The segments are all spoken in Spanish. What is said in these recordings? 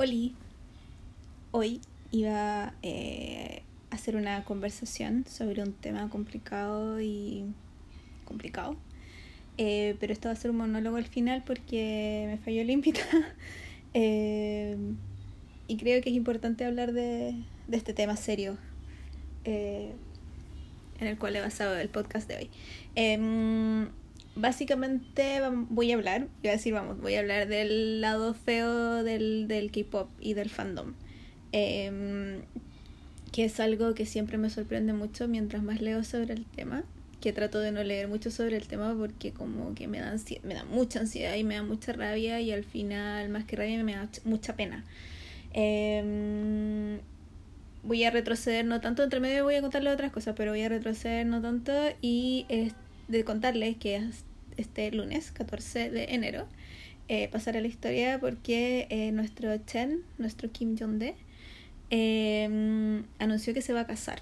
Oli, hoy iba eh, a hacer una conversación sobre un tema complicado y complicado. Eh, pero esto va a ser un monólogo al final porque me falló la invitada. Eh, y creo que es importante hablar de, de este tema serio en el cual he basado el podcast de hoy. Básicamente voy a hablar, voy a decir, vamos, voy a hablar del lado feo del, del K-pop y del fandom. Em, que es algo que siempre me sorprende mucho mientras más leo sobre el tema. Que trato de no leer mucho sobre el tema porque como que me da, me da mucha ansiedad y me da mucha rabia y al final más que rabia me da mucha pena. Em, voy a retroceder no tanto, entre medio voy a contarle otras cosas, pero voy a retroceder no tanto y de contarles que este lunes, 14 de enero, eh, pasará la historia porque eh, nuestro Chen, nuestro Kim Jong-de, em, anunció que se va a casar.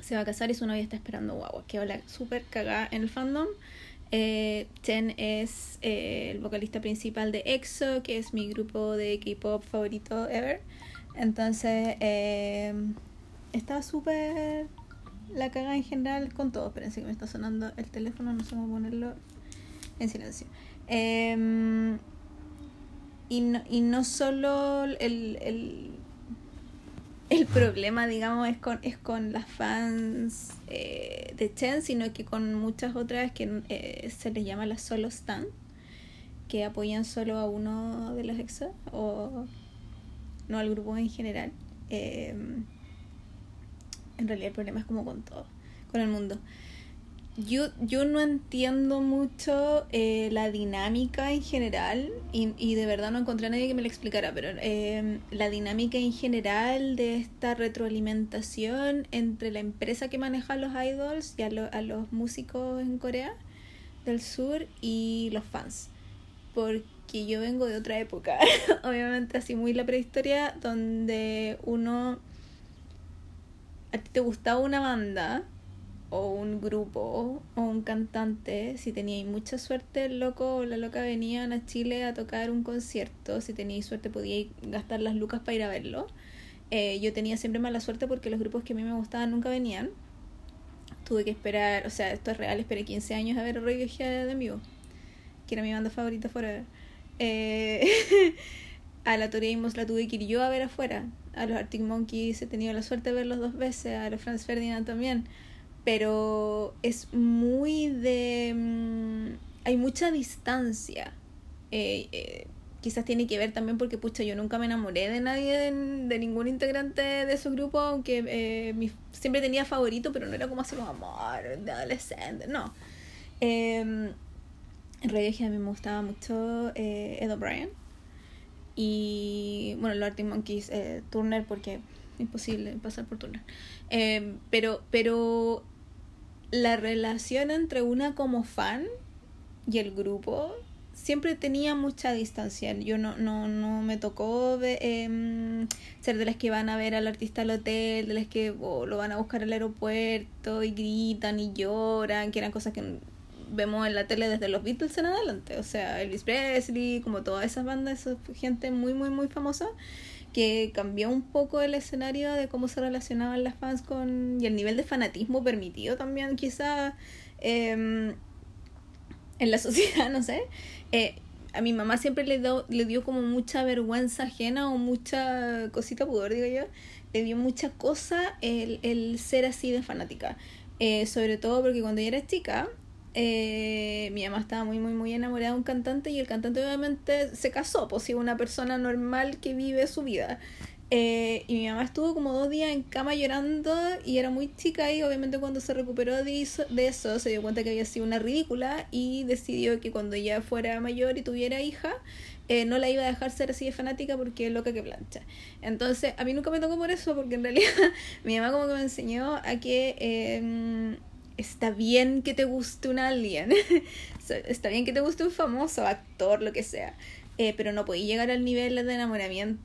Se va a casar y su novia está esperando guagua, que habla súper cagada en el fandom. Eh, Chen es eh, el vocalista principal de EXO, que es mi grupo de K-pop favorito ever. Entonces, em, está súper la caga en general con todo. Espérense que me está sonando el teléfono, no sé cómo ponerlo en silencio. Em, y, no, y no solo el, el, el, problema, digamos, es con, es con las fans eh, de Chen, sino que con muchas otras que eh, se les llama las solo stan, que apoyan solo a uno de los exos o no al grupo en general. Eh, en realidad el problema es como con todo, con el mundo. Yo, yo no entiendo mucho eh, la dinámica en general y, y, de verdad no encontré a nadie que me lo explicara, pero eh, la dinámica en general de esta retroalimentación entre la empresa que maneja a los idols y a, a los músicos en Corea del Sur y los fans. Porque yo vengo de otra época, obviamente así muy la prehistoria, donde uno a ti te gustaba una banda o un grupo o un cantante, si teníais mucha suerte, el loco o la loca venían a Chile a tocar un concierto, si teníais suerte podíais gastar las lucas para ir a verlo. Eh, yo tenía siempre mala suerte porque los grupos que a mí me gustaban nunca venían. Tuve que esperar, o sea, esto es real, esperé 15 años a ver Radiohead de vivo, que era mi banda favorita forever. Eh, a la Amos la tuve que ir yo a ver afuera. A los Arctic Monkeys he tenido la suerte de verlos dos veces, a los Franz Ferdinand también. Pero es muy de... Mm, hay mucha distancia. Eh, eh, quizás tiene que ver también porque, pucha, yo nunca me enamoré de nadie, de, ningún integrante de su grupo, aunque eh, siempre tenía favorito, pero no era como así un amor de adolescente, no. en realidad a mí me gustaba mucho Ed O'Brien y bueno, los Arctic Monkeys, eh, Turner, porque imposible pasar por Turner. Eh, pero, pero la relación entre una como fan y el grupo siempre tenía mucha distancia. Yo no, no, no me tocó de, em, ser de las que van a ver al artista al hotel, de las que lo van a buscar al aeropuerto y gritan y lloran, que eran cosas que vemos en la tele desde los Beatles en adelante. O sea, Elvis Presley, como todas esas bandas, esa gente muy, muy, muy famosa que cambió un poco el escenario de cómo se relacionaban las fans con. y el nivel de fanatismo permitido también, quizá em, en la sociedad, no sé. Eh, a mi mamá siempre le, do, le dio como mucha vergüenza ajena o mucha cosita pudor, digo yo. Le dio mucha cosa el, el ser así de fanática. Eh, sobre todo porque cuando ella era chica, eh, mi mamá estaba muy, muy, muy enamorada de un cantante y el cantante obviamente se casó, pues si una persona normal que vive su vida. Eh, y mi mamá estuvo como dos días en cama llorando y era muy chica y obviamente cuando se recuperó de eso, se dio cuenta que había sido una ridícula y decidió que cuando ya fuera mayor y tuviera hija eh, no la iba a dejar ser así de fanática porque es loca que plancha. Entonces a mí nunca me tocó por eso porque en realidad mi mamá como que me enseñó a que em, está bien que te guste un alien, está bien que te guste un famoso actor, lo que sea, eh, pero no podéis llegar al nivel de enamoramiento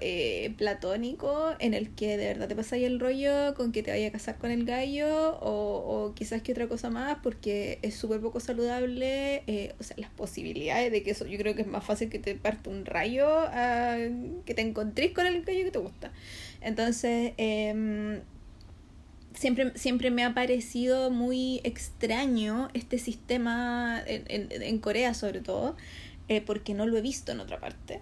eh, platónico en el que de verdad te pasáis el rollo con que te vaya a casar con el gallo o, o quizás que otra cosa más porque es súper poco saludable. Eh, o sea, las posibilidades de que eso yo creo que es más fácil que te parte un rayo a que te encontréis con el gallo que te gusta. Entonces, eh, siempre, siempre me ha parecido muy extraño este sistema en, en, en Corea sobre todo, eh, porque no lo he visto en otra parte.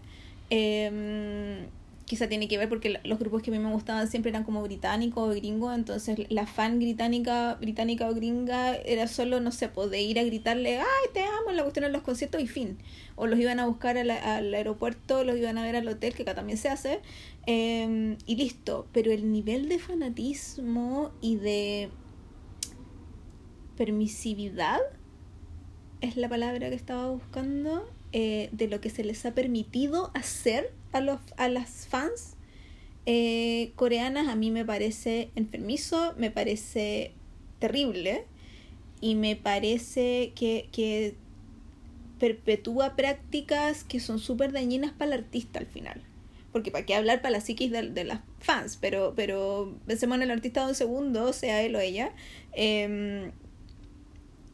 Eh, quizá tiene que ver porque los grupos que a mí me gustaban siempre eran como británicos o gringos, entonces la fan británica, británica o gringa era solo, no sé, poder ir a gritarle, ay, te amo, en la cuestión de los conciertos y fin. O los iban a buscar al, al aeropuerto, los iban a ver al hotel, que acá también se hace, eh, y listo. Pero el nivel de fanatismo y de permisividad es la palabra que estaba buscando, eh, de lo que se les ha permitido hacer a, los, a las fans eh, coreanas a mí me parece enfermizo, me parece terrible y me parece que, que perpetúa prácticas que son súper dañinas para el artista al final. Porque para qué hablar para la psiquis de, las fans, pero, pero pensemos en el artista de un segundo, sea él o ella, eh,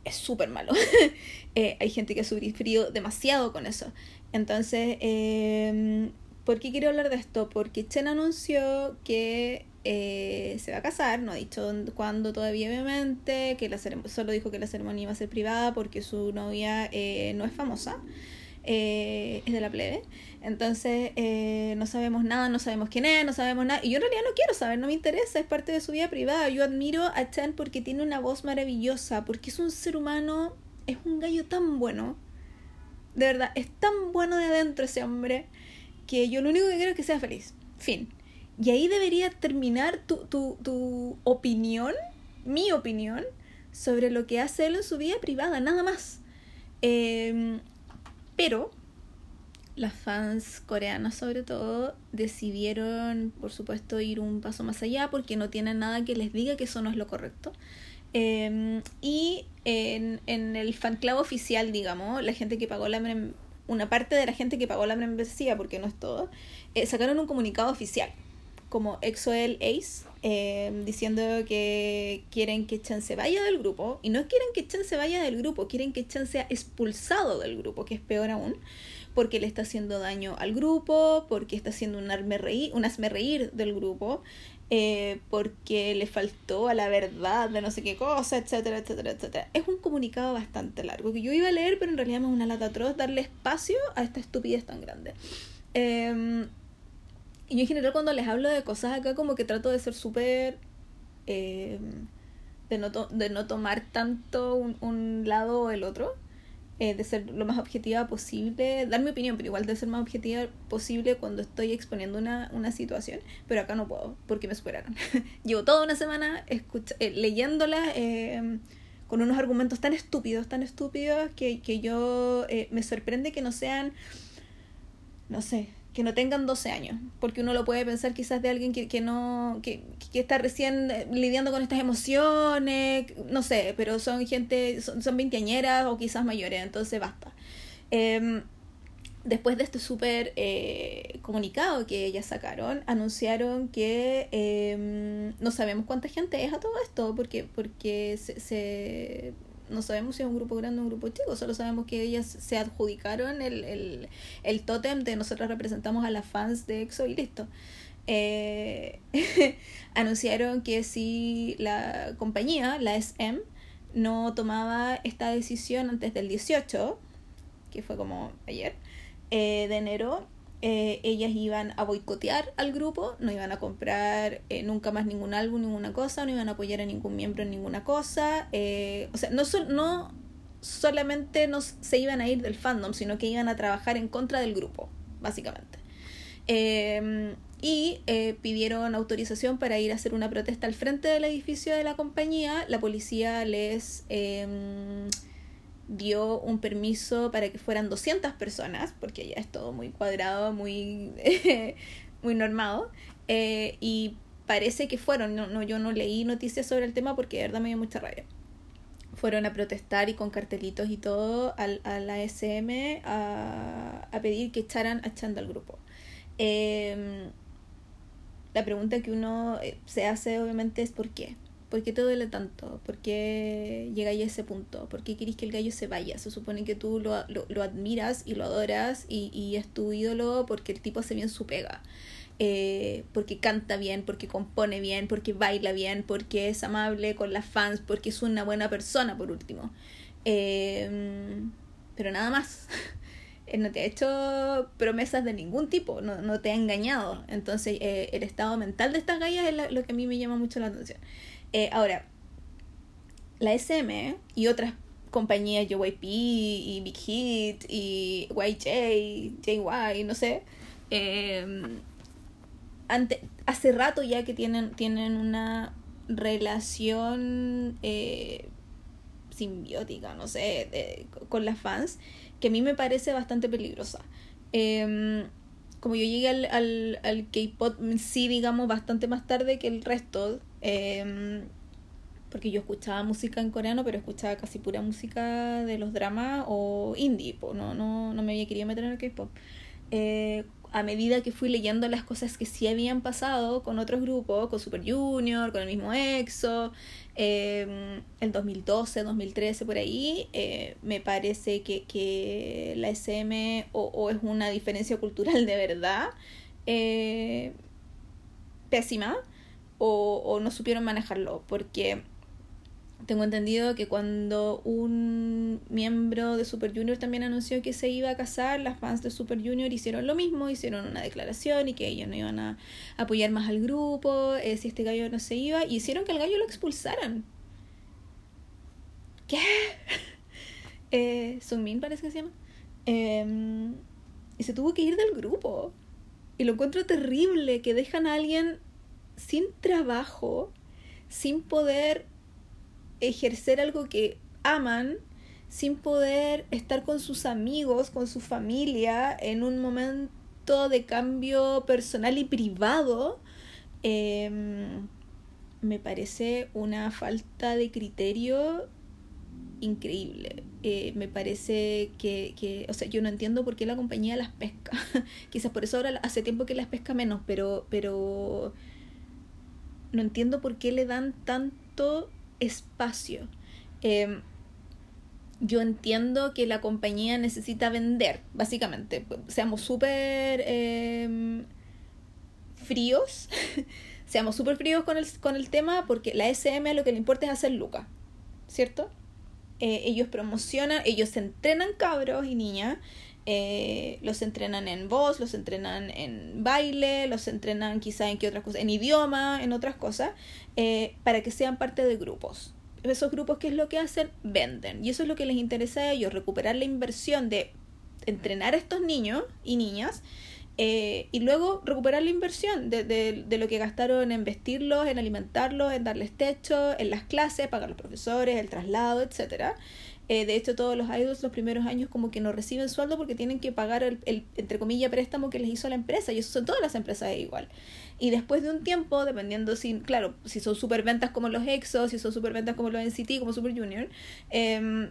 es súper malo. eh, hay gente que ha sufrido demasiado con eso. Entonces, eh, ¿Por qué quiero hablar de esto? Porque Chen anunció que eh, se va a casar, no ha dicho cuándo todavía obviamente, que la solo dijo que la ceremonia iba a ser privada porque su novia eh, no es famosa, eh, es de la plebe. Entonces eh, no sabemos nada, no sabemos quién es, no sabemos nada. Y yo en realidad no quiero saber, no me interesa, es parte de su vida privada. Yo admiro a Chen porque tiene una voz maravillosa, porque es un ser humano, es un gallo tan bueno. De verdad, es tan bueno de adentro ese hombre que yo lo único que quiero es que sea feliz. Fin. Y ahí debería terminar tu, tu, tu opinión, mi opinión, sobre lo que hace él en su vida privada, nada más. Eh, pero las fans coreanas sobre todo decidieron, por supuesto, ir un paso más allá porque no tienen nada que les diga que eso no es lo correcto. Eh, y en, en el fan club oficial, digamos, la gente que pagó la una parte de la gente que pagó la membresía, porque no es todo, eh, sacaron un comunicado oficial, como EXO-L Ace, eh, diciendo que quieren que Chan se vaya del grupo, y no quieren que Chan se vaya del grupo, quieren que Chan sea expulsado del grupo, que es peor aún, porque le está haciendo daño al grupo, porque está haciendo un, arme reír, un asme reír del grupo, eh, porque le faltó a la verdad de no sé qué cosa, etcétera, etcétera, etcétera. Es un comunicado bastante largo que yo iba a leer, pero en realidad es una lata atroz darle espacio a esta estupidez tan grande. Eh, y yo en general cuando les hablo de cosas acá como que trato de ser súper... Eh, de, no de no tomar tanto un, un lado o el otro eh, de ser lo más objetiva posible, dar mi opinión, pero igual de ser más objetiva posible cuando estoy exponiendo una, una situación, pero acá no puedo porque me superaron. Llevo toda una semana escucha eh, leyéndola eh, con unos argumentos tan estúpidos, tan estúpidos que, que yo eh, me sorprende que no sean, no sé, que no tengan 12 años, porque uno lo puede pensar quizás de alguien que, que no, que, que está recién eh, lidiando con estas emociones, no sé, pero son gente, son, son veinteañeras o quizás mayores, entonces basta. Eh, después de este súper eh, comunicado que ellas sacaron, anunciaron que eh, no sabemos cuánta gente es a todo esto, porque, porque se no sabemos si es un grupo grande o un grupo chico, solo sabemos que ellas se adjudicaron el, el, el tótem de nosotros representamos a las fans de EXO y listo. Eh, anunciaron que si la compañía, la SM, no tomaba esta decisión antes del 18, que fue como ayer, eh, de enero, eh, ellas iban a boicotear al grupo, no iban a comprar eh, nunca más ningún álbum, ninguna cosa, no iban a apoyar a ningún miembro en ninguna cosa. Eh, o sea, no, so no solamente nos, se iban a ir del fandom, sino que iban a trabajar en contra del grupo, básicamente. y pidieron autorización para ir a hacer una protesta al frente del edificio de la compañía. La policía les dio un permiso para que fueran 200 personas, porque ya es todo muy cuadrado, muy, muy normado, eh, y parece que fueron, no, no, yo no leí noticias sobre el tema porque de verdad me dio mucha rabia. Fueron a protestar y con cartelitos y todo al, a la SM a, a pedir que echaran a Chanda al grupo. Em, la pregunta que uno eh, se hace obviamente es ¿por qué? ¿Por qué te duele tanto? ¿Por qué llegáis a ese punto? ¿Por qué querés que el gallo se vaya? Se supone que tú lo, lo, admiras y lo adoras y, y, es tu ídolo porque el tipo hace bien su pega. Eh, porque canta bien, porque compone bien, porque baila bien, porque es amable con las fans, porque es una buena persona, por último. Eh, pero nada más. no te ha hecho promesas de ningún tipo, no, no te ha engañado. Entonces, eh, el estado mental de estas gallas es lo que a mí me llama mucho la atención. Eh, ahora, la SM y otras compañías, JYP y Big Hit y YJ, JY, no sé, eh, ante, hace rato ya que tienen, tienen una relación eh, simbiótica, no sé, con las fans, que a mí me parece bastante peligrosa. Em, como yo llegué al, al, al K-pop, sí, digamos, bastante más tarde que el resto, em, porque yo escuchaba música en coreano, pero escuchaba casi pura música de los dramas o indie, no, no, no me había querido meter en el K-pop. Eh, a medida que fui leyendo las cosas que sí habían pasado con otros grupos, con Super Junior, con el mismo EXO, eh, el 2012, 2013, por ahí, eh, me parece que, que la SM o, es una diferencia cultural de verdad eh, pésima o, o no supieron manejarlo, porque tengo entendido que cuando un miembro de Super Junior también anunció que se iba a casar, las fans de Super Junior hicieron lo mismo, hicieron una declaración y que ellos no iban a apoyar más al grupo eh, si este gallo no se iba, y hicieron que el gallo lo expulsaran. ¿Qué? eh, Sunmin parece que se llama. Em, y se tuvo que ir del grupo. Y lo encuentro terrible que dejan a alguien sin trabajo, sin poder ejercer algo que aman sin poder estar con sus amigos, con su familia, en un momento de cambio personal y privado, em, me parece una falta de criterio increíble. Eh, me parece que, que, o sea, yo no entiendo por qué la compañía las pesca. Quizás por eso ahora hace tiempo que las pesca menos, pero, pero no entiendo por qué le dan tanto espacio. Em, yo entiendo que la compañía necesita vender, básicamente. Seamos súper em, fríos, seamos súper fríos con el, con el tema, porque la SM lo que le importa es hacer lucas, ¿cierto? Eh, ellos promocionan, ellos entrenan cabros y niñas, eh, los entrenan en voz, los entrenan en baile, los entrenan quizá en qué otras cosas, en idioma, en otras cosas, eh, para que sean parte de grupos. Esos grupos, ¿qué es lo que hacen? Venden. Y eso es lo que les interesa a ellos, recuperar la inversión de entrenar a estos niños y niñas eh, y luego recuperar la inversión de, de, de, lo que gastaron en vestirlos, en alimentarlos, en darles techo, en las clases, pagar los profesores, el traslado, etcétera. Eh, de hecho, todos los idols los primeros años como que no reciben sueldo porque tienen que pagar el, entre comillas, préstamo que les hizo la empresa. Y eso son todas las empresas igual. Y después de un tiempo, dependiendo si, claro, si son superventas como los EXO, si son superventas como los NCT, como Super Junior, eh,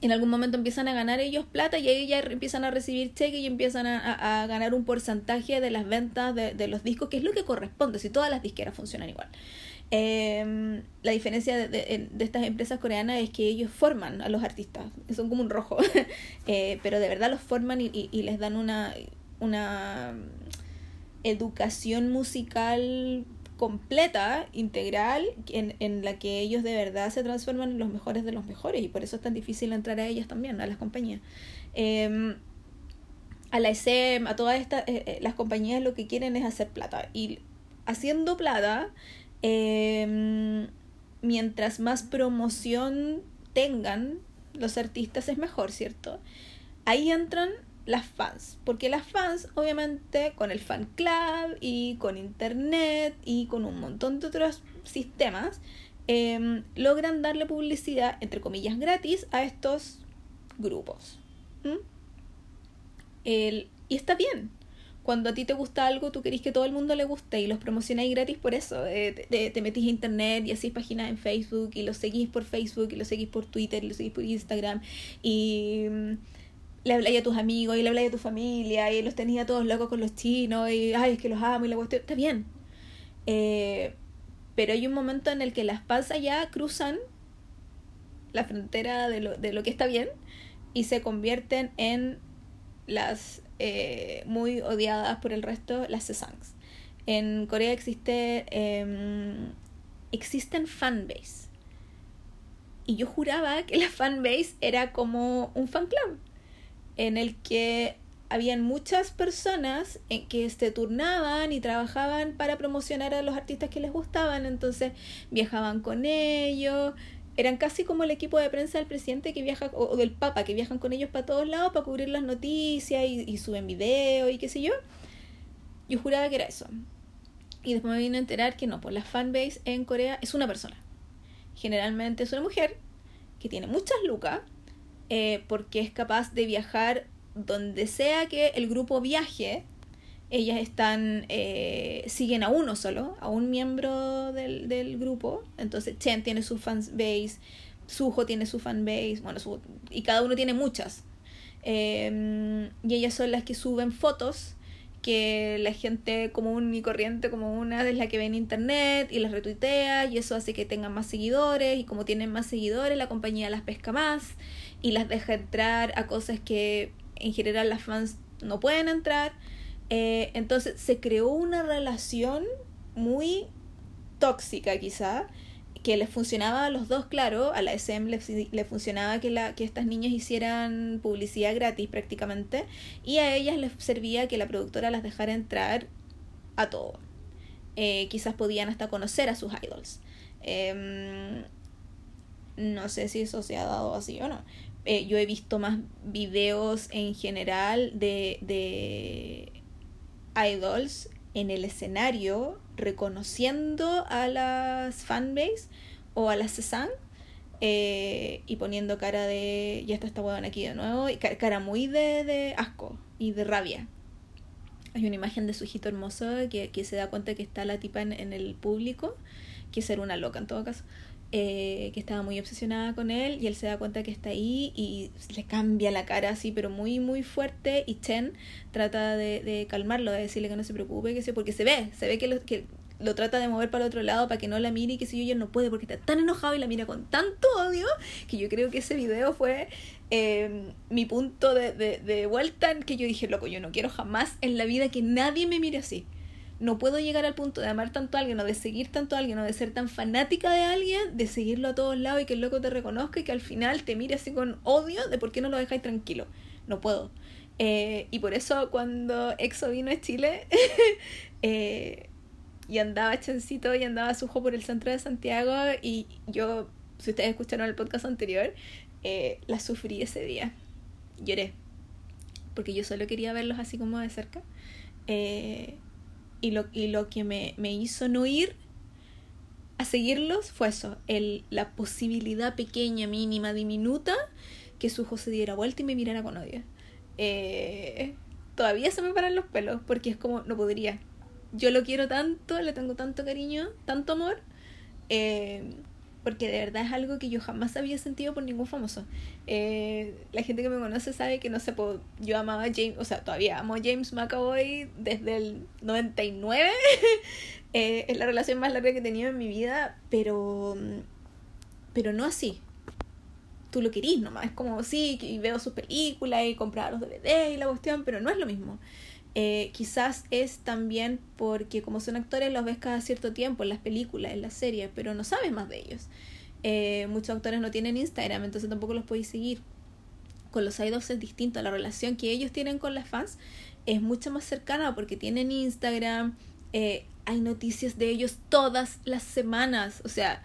en algún momento empiezan a ganar ellos plata y ahí ya empiezan a recibir cheques y empiezan a, a, ganar un porcentaje de las ventas de, de, los discos, que es lo que corresponde, si todas las disqueras funcionan igual. Eh, la diferencia de, de, estas empresas coreanas es que ellos forman a los artistas, son como un rojo, eh, pero de verdad los forman y, y, les dan una, una educación musical completa, integral, en, en la que ellos de verdad se transforman en los mejores de los mejores y por eso es tan difícil entrar a ellas también, a las compañías. Eh, a la SM, a todas estas, eh, eh, las compañías lo que quieren es hacer plata y haciendo plata eh, mientras más promoción tengan los artistas es mejor, ¿cierto? Ahí entran las fans, porque las fans obviamente con el fan club y con internet y con un montón de otros sistemas eh, logran darle publicidad, entre comillas, gratis a estos grupos. El, y está bien, cuando a ti te gusta algo, tú querés que todo el mundo le guste y los promocionáis gratis por eso. Eh, te, te, metís a internet y hacís páginas en Facebook y los seguís por Facebook y los seguís por Twitter y los seguís por Instagram y mm, le habláis a tus amigos y le habláis a tu familia y los tenías todos locos con los chinos y ay, es que los amo y la cuestión. Está bien. Eh, pero hay un momento en el que las pasas ya cruzan la frontera de lo, de lo que está bien y se convierten en las eh, muy odiadas por el resto, las Sesangs. En Corea existe eh, existen fanbase. Y yo juraba que la fanbase era como un fan club en el que habían muchas personas en que se turnaban y trabajaban para promocionar a los artistas que les gustaban, entonces viajaban con ellos, eran casi como el equipo de prensa del presidente que viaja, o, del papa, que viajan con ellos para todos lados para cubrir las noticias y, suben videos y qué sé yo. Yo juraba que era eso. Y después me vine a enterar que no, pues la fanbase en Corea es una persona. Generalmente es una mujer que tiene muchas lucas eh, porque es capaz de viajar donde sea que el grupo viaje. Ellas están, eh, siguen a uno solo, a un miembro del, del grupo. Entonces Chen tiene su fanbase, Suho tiene su fanbase, bueno, su, y cada uno tiene muchas. Eh, y ellas son las que suben fotos que la gente común y corriente como una es la que ve en internet y las retuitea y eso hace que tengan más seguidores y como tienen más seguidores la compañía las pesca más y las deja entrar a cosas que en general las fans no pueden entrar eh, entonces se creó una relación muy tóxica quizá que les funcionaba a los dos, claro, a la SM le, funcionaba que, estas niñas hicieran publicidad gratis prácticamente, y a ellas les servía que la productora las dejara entrar a todo. Eh, quizás podían hasta conocer a sus idols. Em, no sé si eso se ha dado así o no. Eh, yo he visto más videos en general de idols en el escenario reconociendo a las fanbase o a las Cezanne eh, y poniendo cara de ya está esta huevona aquí de nuevo y cara muy de, de, asco y de rabia. Hay una imagen de su hijito hermoso que, se da cuenta que está la tipa en, en el público, que ser una loca en todo caso. Eh, que estaba muy obsesionada con él y él se da cuenta que está ahí y le cambia la cara así, pero muy, muy fuerte. Y Chen trata de, de calmarlo, de decirle que no se preocupe, que sé, porque se ve, se ve que lo, que lo trata de mover para el otro lado para que no la mire y que si yo, no puede porque está tan enojado y la mira con tanto odio que yo creo que ese video fue em, mi punto de, de, de vuelta en que yo dije, loco, yo no quiero jamás en la vida que nadie me mire así no puedo llegar al punto de amar tanto a alguien o de seguir tanto a alguien o de ser tan fanática de alguien, de seguirlo a todos lados y que el loco te reconozca y que al final te mire así con odio de por qué no lo dejáis tranquilo. No puedo. Eh, y por eso cuando EXO vino a Chile eh, y andaba Chencito y andaba Sujo por el centro de Santiago y yo, si ustedes escucharon el podcast anterior, eh, la sufrí ese día. Lloré. Porque yo solo quería verlos así como de cerca. Y lo, y lo que me, me hizo no ir a seguirlos fue eso, el, la posibilidad pequeña, mínima, diminuta, que su ojo se diera vuelta y me mirara con odio. Eh, todavía se me paran los pelos porque es como, no podría. Yo lo quiero tanto, le tengo tanto cariño, tanto amor, eh, porque de verdad es algo que yo jamás había sentido por ningún famoso. Eh, la gente que me conoce sabe que no sé, yo amaba a James, o sea, todavía amo a James McAvoy desde el 99. eh, es la relación más larga que he tenido en mi vida, pero, pero no así. Tú lo querís nomás, es como, sí, y veo sus películas y compraba los DVD y la cuestión, pero no es lo mismo. Eh, quizás es también porque como son actores los ves cada cierto tiempo en las películas, en las series, pero no sabes más de ellos. Eh, muchos actores no tienen Instagram, entonces tampoco los podéis seguir. Con los idols es distinto, la relación que ellos tienen con las fans es mucho más cercana porque tienen Instagram, eh, hay noticias de ellos todas las semanas, o sea,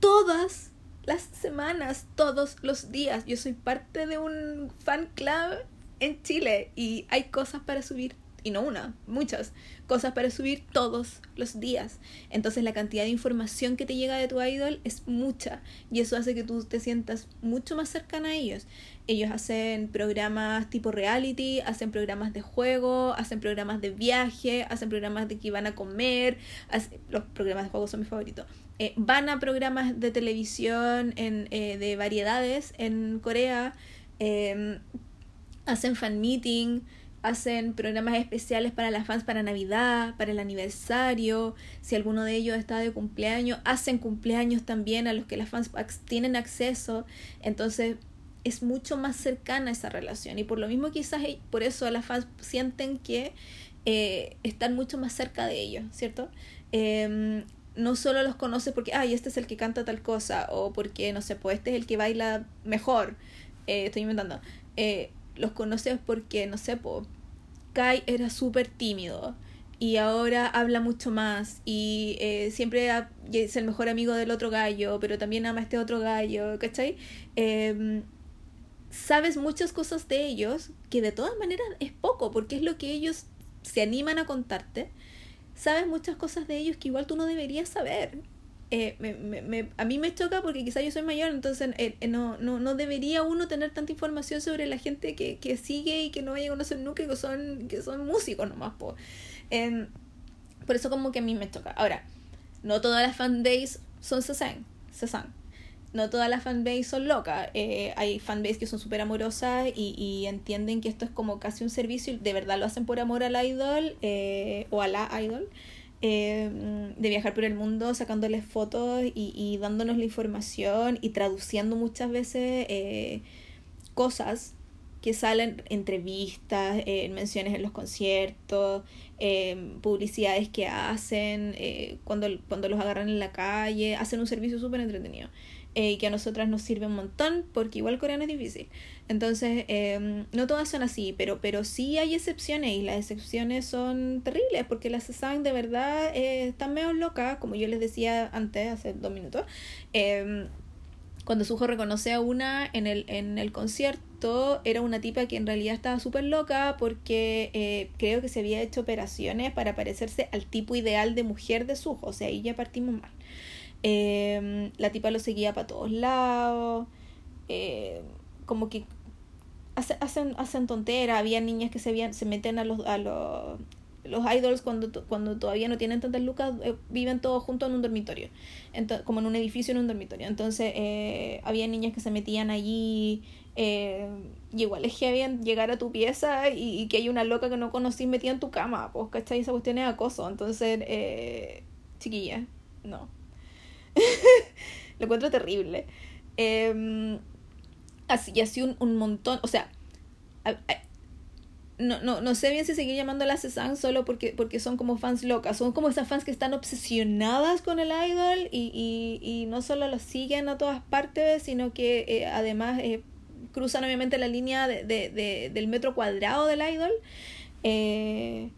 todas las semanas, todos los días. Yo soy parte de un fan club en Chile y hay cosas para subir, y no una, muchas cosas para subir todos los días. Entonces la cantidad de información que te llega de tu idol es mucha y eso hace que tú te sientas mucho más cercana a ellos. Ellos hacen programas tipo reality, hacen programas de juego, hacen programas de viaje, hacen programas de que van a comer, los programas de juego son mis favoritos. Eh, van a programas de televisión en, eh, de variedades en Corea. Em, hacen fan meeting, hacen programas especiales para las fans para Navidad, para el aniversario, si alguno de ellos está de cumpleaños, hacen cumpleaños también a los que las fans tienen acceso, entonces es mucho más cercana esa relación y por lo mismo quizás por eso las fans sienten que eh, están mucho más cerca de ellos, ¿cierto? Em, no solo los conoces porque, ay, este es el que canta tal cosa, o porque, no sé, pues este es el que baila mejor, eh, estoy inventando. Eh, los conoces porque, no sé, pues, Kai era súper tímido y ahora habla mucho más y eh, siempre es el mejor amigo del otro gallo, pero también ama a este otro gallo, ¿cachai? Em, sabes muchas cosas de ellos que de todas maneras es poco, porque es lo que ellos se animan a contarte. Sabes muchas cosas de ellos que igual tú no deberías saber. Eh, me, me, a mí me choca porque quizá yo soy mayor, entonces eh, eh, no, no, no debería uno tener tanta información sobre la gente que, que sigue y que no vaya a conocer nunca que son, que son músicos nomás. Po. Em, por eso como que a mí me choca. Ahora, no todas las fanbase son Cezanne. No todas las fanbase son locas. hay fanbase que son súper amorosas y, y, entienden que esto es como casi un servicio y de verdad lo hacen por amor al idol o a la idol. Em, de viajar por el mundo sacándoles fotos y, y, dándonos la información y traduciendo muchas veces eh, cosas que salen entrevistas, eh, menciones en los conciertos, em, publicidades que hacen, eh, cuando, cuando los agarran en la calle, hacen un servicio súper entretenido y que a nosotras nos sirve un montón porque igual coreano es difícil. Entonces, eh, no todas son así, pero, pero sí hay excepciones y las excepciones son terribles porque las CESAN de verdad eh, están medio locas, como yo les decía antes, hace dos minutos. Eh, cuando Sujo reconoce a una en el, en el concierto, era una tipa que en realidad estaba súper loca porque eh, creo que se había hecho operaciones para parecerse al tipo ideal de mujer de Sujo, o sea, ahí ya partimos mal. Eh, la tipa lo seguía para todos lados. Eh, como que hacen, hacen tonteras, había niñas que se, se meten a los, a los, los idols cuando, cuando todavía no tienen tantas lucas, eh, viven todos juntos en un dormitorio, como en un edificio en un dormitorio. Entonces eh, había niñas que se metían allí, eh, y igual es que habían llegar a tu pieza y, que hay una loca que no conocí metida en tu cama, pues, ¿cachai? Esa cuestión es acoso. Entonces, eh, chiquilla, no. Lo encuentro terrible. Así, y así un, un montón, o sea, no, no, no sé bien si seguir la Cezanne solo porque, porque son como fans locas, son como esas fans que están obsesionadas con el idol y, y, y no solo lo siguen a todas partes, sino que eh, además eh, cruzan obviamente la línea de, de, del metro cuadrado del idol. Eh,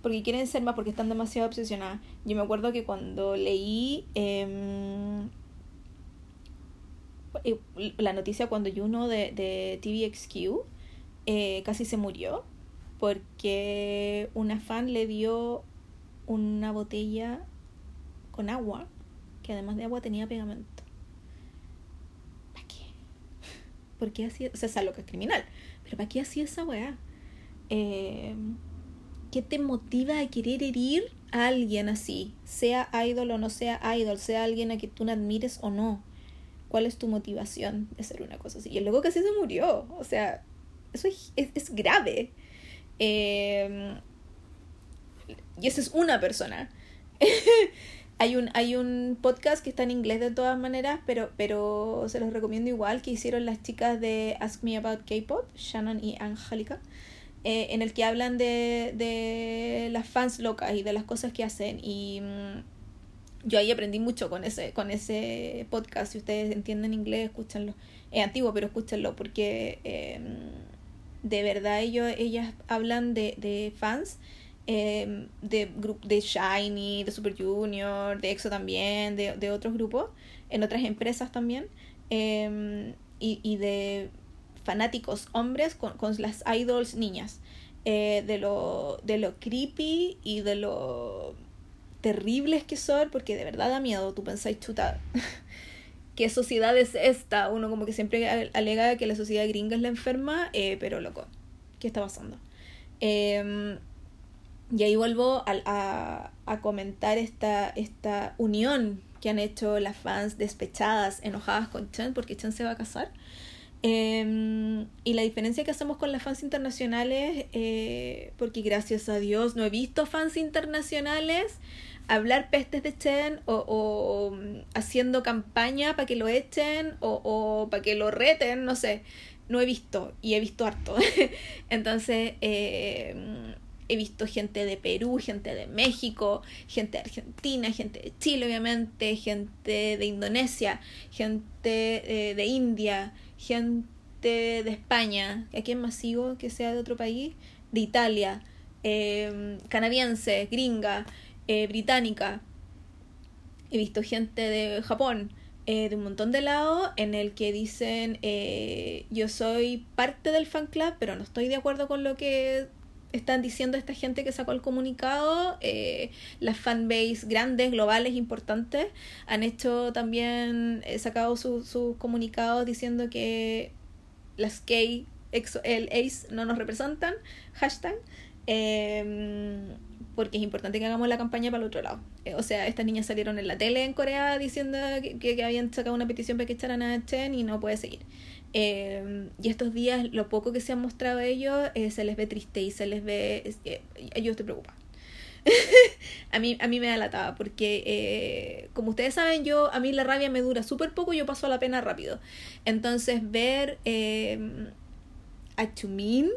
porque quieren ser más, porque están demasiado obsesionadas. Yo me acuerdo que cuando leí em, la noticia cuando Juno de, de TVXQ eh, casi se murió porque una fan le dio una botella con agua que además de agua tenía pegamento. ¿Para qué? ¿Por qué hacía? O sea, es algo que es criminal. Pero ¿para qué hacía esa weá? Eh, ¿Qué te motiva a querer herir a alguien así? Sea idol o no sea idol, sea alguien a que tú no admires o no cuál es tu motivación de hacer una cosa así. Y luego casi se murió, o sea, eso es, es, grave. Em, y esa es una persona. hay, un, hay un podcast que está en inglés de todas maneras, pero, pero se los recomiendo igual, que hicieron las chicas de Ask Me About K-Pop, Shannon y Angelica. Eh, en el que hablan de, de las fans locas y de las cosas que hacen. Y mm, yo ahí aprendí mucho con ese, con ese podcast. Si ustedes entienden inglés, escúchenlo. Es antiguo, pero escúchenlo porque em, de verdad ellos, ellas hablan de, de fans. Eh, de, de Shiny, de Super Junior, de EXO también, de, de otros grupos, en otras empresas también, em, y, y, de fanáticos hombres con, con las idols niñas, eh, de, lo, de lo creepy y de lo terribles que son, porque de verdad da miedo, tú pensáis, chuta, ¿qué sociedad es esta? Uno como que siempre alega que la sociedad gringa es la enferma, eh, pero loco, ¿qué está pasando? Em, y ahí vuelvo a, a, comentar esta, esta unión que han hecho las fans despechadas, enojadas con Chen, porque Chen se va a casar. Em, y la diferencia que hacemos con las fans internacionales, eh, porque gracias a Dios no he visto fans internacionales hablar pestes de Chen o, o mm, haciendo campaña para que lo echen o, o para que lo reten, no sé, no he visto y he visto harto. Entonces, eh, he visto gente de Perú, gente de México, gente de Argentina, gente de Chile, obviamente, gente de Indonesia, gente eh, de India, gente de España, ¿a quién más sigo que sea de otro país? De Italia, eh, canadiense, gringa, eh, británica. He visto gente de Japón, eh, de un montón de lados, en el que dicen eh, yo soy parte del fan club, pero no estoy de acuerdo con lo que están diciendo esta gente que sacó el comunicado. Eh, las fanbase grandes, globales, importantes, han hecho también, sacado sus comunicados diciendo que las K, el ACE no nos representan, hashtag. Em, porque es importante que hagamos la campaña para el otro lado. Eh, o sea, estas niñas salieron en la tele en Corea diciendo que, que habían sacado una petición para que echaran a Chen y no puede seguir. Eh, y estos días, lo poco que se han mostrado ellos, eh, se les ve triste y se les ve... yo estoy preocupada. a, mí, a mí me da porque como ustedes saben yo a mí la rabia me dura súper poco y yo paso la pena rápido entonces ver a Chumin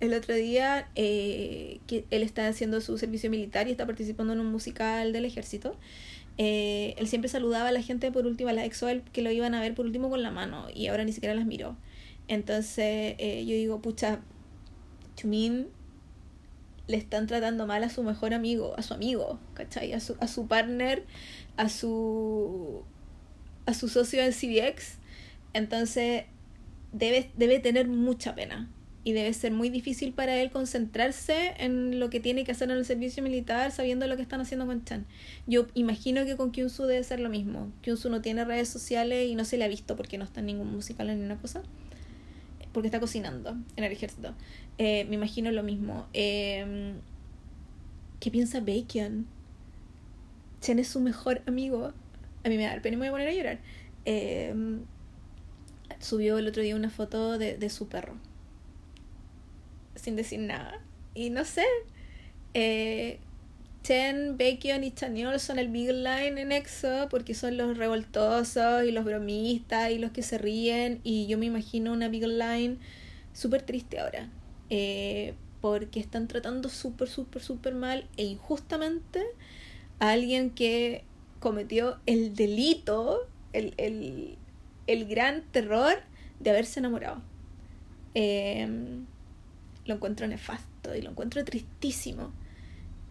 el otro día eh, él está haciendo su servicio militar y está participando en un musical del ejército. Eh, él siempre saludaba a la gente por último, a las EXO que lo iban a ver por último con la mano y ahora ni siquiera las miró. Entonces eh, yo digo, pucha, Chumin le están tratando mal a su mejor amigo, a su amigo, ¿cachai? A su, a su partner, a su, a su socio en CDX. Entonces debe, debe tener mucha pena y debe ser muy difícil para él concentrarse en lo que tiene que hacer en el servicio militar sabiendo lo que están haciendo con Chan. Yo imagino que con Kyunsu debe ser lo mismo. Kyunsu no tiene redes sociales y no se le ha visto porque no está en ningún musical ni una cosa. Porque está cocinando en el ejército. Eh, me imagino lo mismo. Eh, ¿Qué piensa Bacon? Chen es su mejor amigo. A mí me da el pena y me voy a poner a llorar. Eh, subió el otro día una foto de, de su perro sin decir nada. Y no sé, eh, Chen, Bacon y Chaniol son el big line en EXO porque son los revoltosos y los bromistas y los que se ríen. Y yo me imagino una big line súper triste ahora. Eh, porque están tratando súper, súper, súper mal e injustamente a alguien que cometió el delito, el, el, el gran terror de haberse enamorado. Eh, lo encuentro nefasto y lo encuentro tristísimo.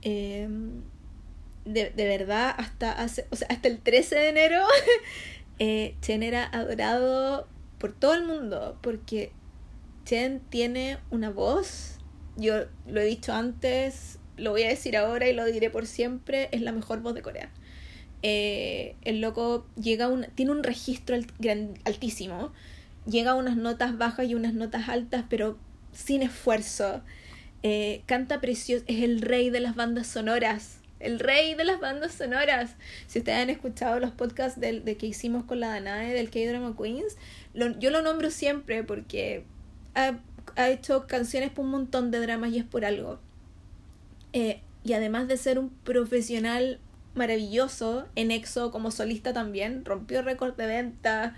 Em, de, verdad, hasta, hace, o sea, hasta el 13 de enero, eh, Chen era adorado por todo el mundo, porque Chen tiene una voz, yo lo he dicho antes, lo voy a decir ahora y lo diré por siempre, es la mejor voz de Corea. Eh, el loco llega un, tiene un registro altísimo, llega a unas notas bajas y unas notas altas, pero sin esfuerzo. Eh, canta precioso, es el rey de las bandas sonoras. El rey de las bandas sonoras. Si ustedes han escuchado los podcasts de, de que hicimos con la Danae del K-Drama Queens, yo lo nombro siempre porque ha, ha, hecho canciones por un montón de dramas y es por algo. Eh, y además de ser un profesional maravilloso en EXO como solista también, rompió récord de venta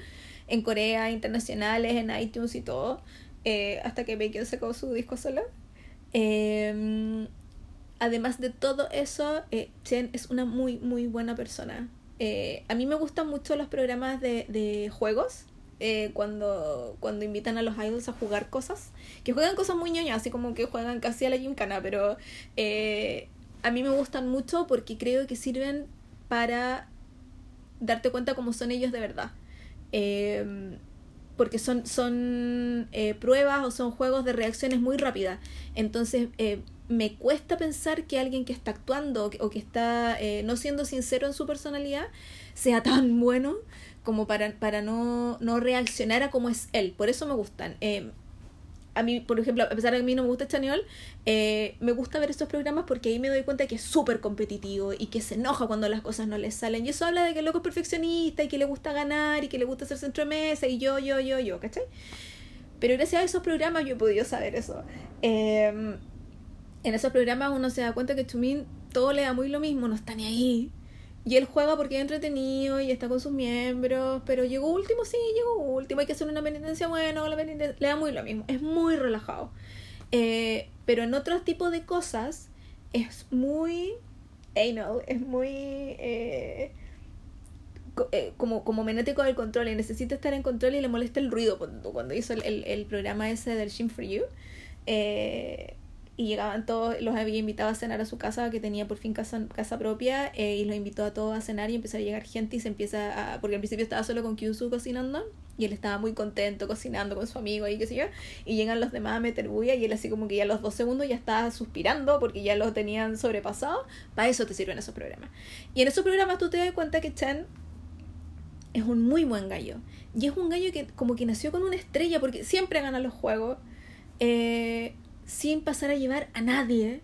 en Corea, internacionales, en iTunes y todo. Eh, hasta que Bacon sacó su disco solo. Em, además de todo eso, eh, Chen es una muy, muy buena persona. Eh, a mí me gustan mucho los programas de, de juegos. cuando, cuando invitan a los idols a jugar cosas. Que juegan cosas muy ñoñas, así como que juegan casi a la gincana. Pero a mí me gustan mucho porque creo que sirven para darte cuenta cómo son ellos de verdad. Eh, porque son, son eh, pruebas o son juegos de reacciones muy rápidas. Entonces, eh, me cuesta pensar que alguien que está actuando o que está eh, no siendo sincero en su personalidad sea tan bueno como para, para no, no reaccionar a cómo es él. Por eso me gustan a mí, por ejemplo, a pesar de que a mí no me gusta Chaniol, eh, me gusta ver estos programas porque ahí me doy cuenta que es súper competitivo y que se enoja cuando las cosas no le salen. Y eso habla de que el loco es perfeccionista y que le gusta ganar y que le gusta ser centro de mesa y yo, yo, yo, yo, ¿cachai? Pero gracias a esos programas yo he podido saber eso. Em, en esos programas uno se da cuenta que Chumin todo le da muy lo mismo, no está ni ahí. Y él juega porque es entretenido y está con sus miembros, pero llegó último, sí, llegó último, hay que hacer una penitencia, bueno, la penitencia, le da muy lo mismo, es muy relajado. Eh, pero en otros tipos de cosas es muy anal, es muy eh, eh, como, como menético del control y necesita estar en control y le molesta el ruido cuando, cuando hizo el, el, el programa ese del Shin for You. Eh, y llegaban todos, los había invitado a cenar a su casa, que tenía por fin casa, casa propia, eh, y los invitó a todos a cenar y empezó a llegar gente y se empieza a... porque al principio estaba solo con Kyusu cocinando, y él estaba muy contento cocinando con su amigo y qué sé yo, y llegan los demás a meter bulla y él así como que ya los dos segundos ya estaba suspirando porque ya lo tenían sobrepasado, para eso te sirven esos programas. Y en esos programas tú te das cuenta que Chen es un muy buen gallo, y es un gallo que como que nació con una estrella porque siempre gana los juegos, eh, sin pasar a llevar a nadie.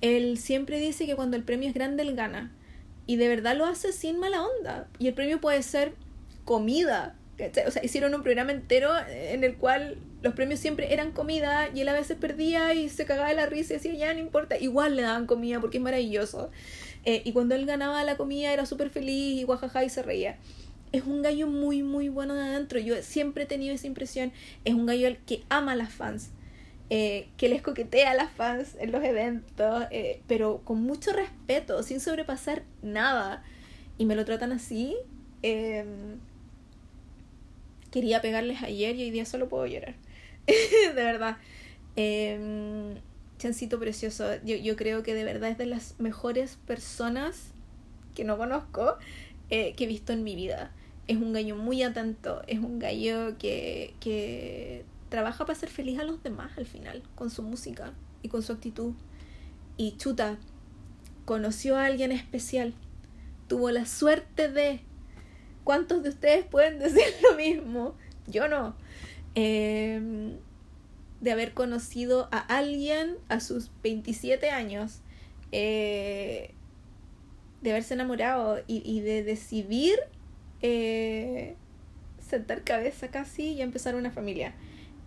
Él siempre dice que cuando el premio es grande, él gana. Y de verdad lo hace sin mala onda. Y el premio puede ser comida. O sea, hicieron un programa entero en el cual los premios siempre eran comida y él a veces perdía y se cagaba de la risa y decía, ya no importa, igual le daban comida porque es maravilloso. Eh, y cuando él ganaba la comida era súper feliz y guajaja y se reía. Es un gallo muy, muy bueno de adentro. Yo siempre he tenido esa impresión. Es un gallo que ama a las fans. Eh, que les coquetea a las fans en los eventos, eh, pero con mucho respeto, sin sobrepasar nada. Y me lo tratan así. Em, quería pegarles ayer y hoy día solo puedo llorar. de verdad. Eh, chancito precioso. Yo, yo creo que de verdad es de las mejores personas que no conozco que he visto en mi vida. Es un gallo muy atento, es un gallo que, que trabaja para ser feliz a los demás al final, con su música y con su actitud. Y chuta, conoció a alguien especial, tuvo la suerte de... ¿Cuántos de ustedes pueden decir lo mismo? Yo no. Em, de haber conocido a alguien a sus 27 años, eh, de haberse enamorado y, de decidir eh, sentar cabeza casi y empezar una familia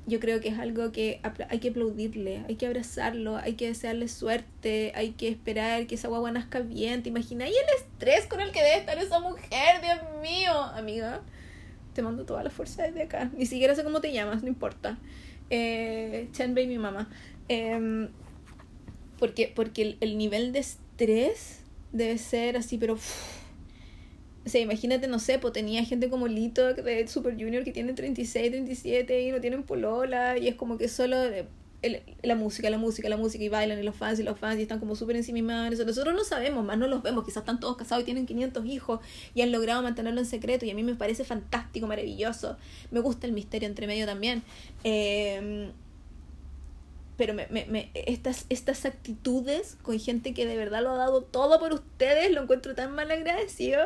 yo creo que es algo que hay que aplaudirle, hay que abrazarlo, hay que desearle suerte, hay que esperar que esa guagua nazca bien. ¿Te imaginas? Y el estrés con el que debe estar esa mujer, Dios mío, amiga. Te mando toda la fuerza desde acá. Ni siquiera sé cómo te llamas, no importa. Eh, Chen Bei, mi mamá. Eh, porque porque el, nivel de estrés debe ser así, pero... O imagínate, no sé, pues tenía gente como Lito de Super Junior que tiene 36, 37 y no tienen polola y es como que solo la música, la música, la música y bailan y los fans y los fans y están como súper encima Nosotros no sabemos, más no los vemos, quizás están todos casados y tienen 500 hijos y han logrado mantenerlo en secreto y a mí me parece fantástico, maravilloso. Me gusta el misterio entre medio también. Eh, pero me, me, estas, estas actitudes con gente que de verdad lo ha dado todo por ustedes, lo encuentro tan mal agradecido.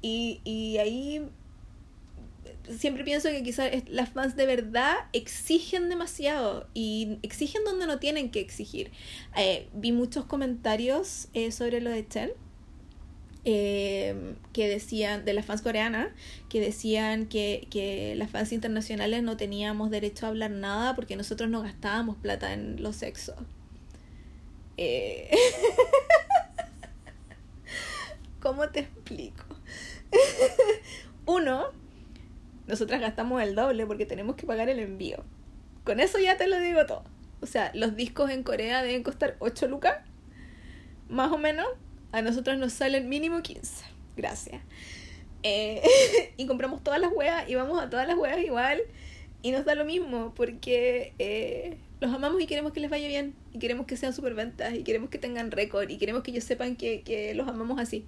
Y, y ahí siempre pienso que quizás las fans de verdad exigen demasiado y exigen donde no tienen que exigir. Eh, vi muchos comentarios eh, sobre lo de Chen. Eh, que decían, de las fans coreanas, que decían que, que las fans internacionales no teníamos derecho a hablar nada porque nosotros no gastábamos plata en los sexos. ¿Cómo te explico? Uno, nosotras gastamos el doble porque tenemos que pagar el envío. Con eso ya te lo digo todo. O sea, los discos en Corea deben costar 8 lucas, más o menos. A nosotros nos salen mínimo 15. Gracias. Eh, y compramos todas las huevas y vamos a todas las huevas igual. Y nos da lo mismo porque eh, los amamos y queremos que les vaya bien. Y queremos que sean superventas y queremos que tengan récord y queremos que ellos sepan que, que los amamos así.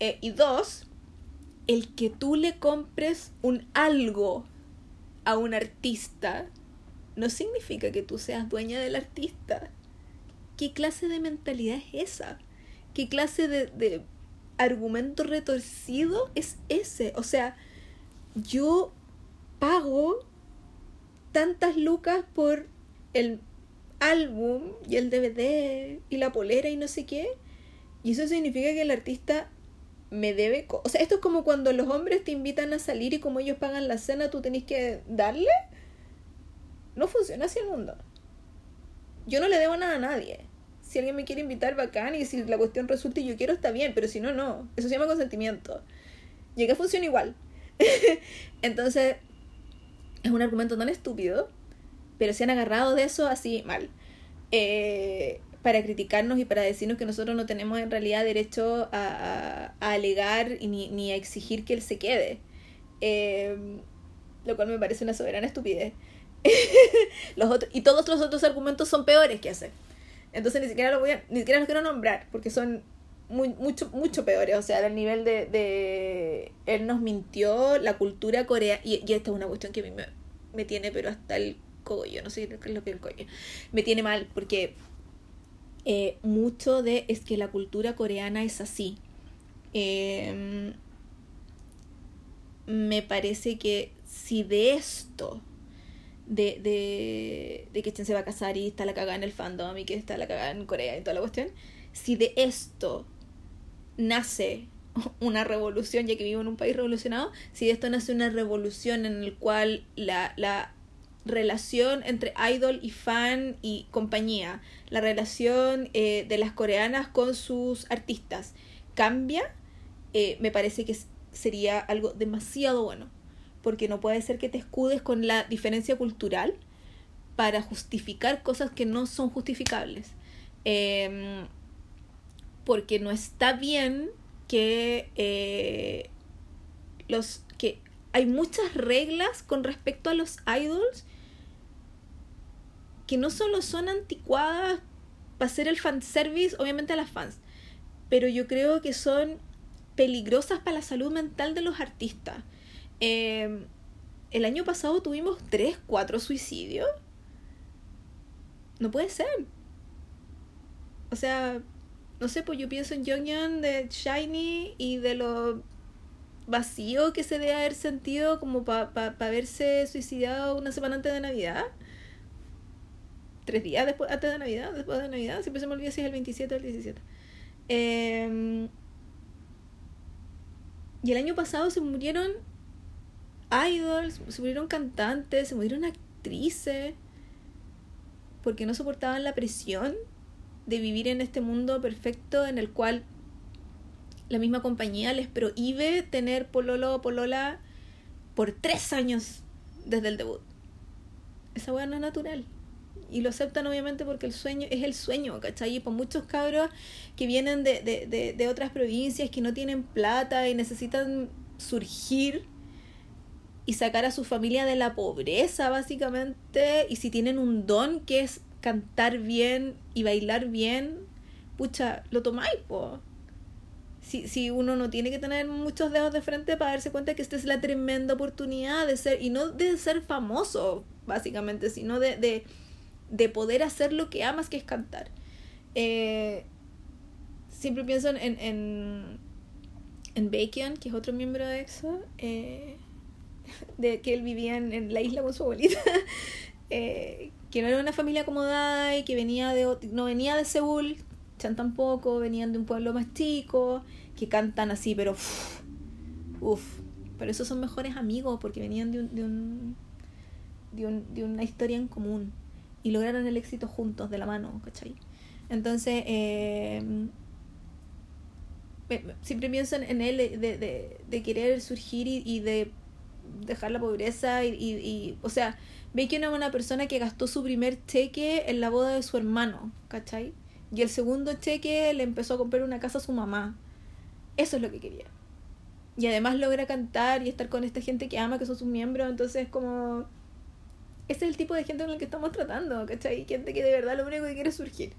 Eh, y dos, el que tú le compres un algo a un artista no significa que tú seas dueña del artista. ¿Qué clase de mentalidad es esa? ¿Qué clase de, de argumento retorcido es ese? O sea, yo pago tantas lucas por el álbum y el DVD y la polera y no sé qué. Y eso significa que el artista me debe... O sea, esto es como cuando los hombres te invitan a salir y como ellos pagan la cena, tú tenés que darle. no funciona así el mundo. Yo no le debo nada a nadie. Si alguien me quiere invitar, bacán, y si la cuestión resulta y yo quiero, está bien, pero si no, no. Eso se llama consentimiento. Y acá funciona igual. Entonces, es un argumento tan estúpido, pero se han agarrado de eso así mal. Eh, para criticarnos y para decirnos que nosotros no tenemos en realidad derecho a, alegar ni, ni, a exigir que él se quede. Eh, lo cual me parece una soberana estupidez. los otros, y todos los otros argumentos son peores que hacer. Entonces ni siquiera, lo voy a, ni siquiera los quiero nombrar porque son muy, mucho, mucho peores. O sea, al nivel de, de él nos mintió, la cultura coreana. Y, y, esta es una cuestión que a mí me, me tiene, pero hasta el cogollo, no sé qué es lo que el cogollo. Me tiene mal porque eh, mucho de es que la cultura coreana es así. Em, me parece que si de esto, de, de, de que Chen se va a casar y está la cagada en el fandom y que está la cagada en Corea y toda la cuestión, si de esto nace una revolución, ya que vivo en un país revolucionado, si de esto nace una revolución en el cual la, la relación entre idol y fan y compañía, la relación eh, de las coreanas con sus artistas cambia, eh, me parece que sería algo demasiado bueno, porque no puede ser que te escudes con la diferencia cultural para justificar cosas que no son justificables. Em, porque no está bien que eh, los que hay muchas reglas con respecto a los idols que no solo son anticuadas para hacer el fanservice, obviamente a las fans, pero yo creo que son peligrosas para la salud mental de los artistas. Em, el año pasado tuvimos 3, 4 suicidios. No puede ser. O sea, no sé, pues yo pienso en Young de Shiny y de lo vacío que se debe haber sentido como para pa, haberse suicidado una semana antes de Navidad tres días después, antes de Navidad, después de Navidad, siempre se me olvida si es el 27 o el 17. Em, y el año pasado se murieron idols, se murieron cantantes, se murieron actrices, porque no soportaban la presión de vivir en este mundo perfecto en el cual la misma compañía les prohíbe tener pololo o polola por tres años desde el debut. Esa hueá no es natural y lo aceptan obviamente porque el sueño es el sueño, ¿cachai? Y por muchos cabros que vienen de, de, de, de otras provincias que no tienen plata y necesitan surgir y sacar a su familia de la pobreza, básicamente, y si tienen un don que es cantar bien y bailar bien, pucha, lo tomáis, po. Si, si uno no tiene que tener muchos dedos de frente para darse cuenta que esta es la tremenda oportunidad de ser, y no de ser famoso, básicamente, sino de de poder hacer lo que amas, que es cantar. Eh, siempre pienso en, en, en, Bacon, que es otro miembro de EXO, eh, de que él vivía en, la isla con su abuelita, eh, que no era una familia acomodada y que venía de, no venía de Seúl, Chan tampoco, venían de un pueblo más chico, que cantan así, pero uff, pero esos son mejores amigos porque venían de un, de un, de, un, de una historia en común y lograron el éxito juntos, de la mano, ¿cachai? Entonces, eh, siempre pienso en él de, de, de querer surgir y, y, de dejar la pobreza y, y, o sea, ve que era una persona que gastó su primer cheque en la boda de su hermano, ¿cachai? Y el segundo cheque le empezó a comprar una casa a su mamá. Eso es lo que quería. Y además logra cantar y estar con esta gente que ama, que son sus miembros, entonces como ese es el tipo de gente con el que estamos tratando, ¿cachai? Gente que de verdad lo único que quiere es surgir.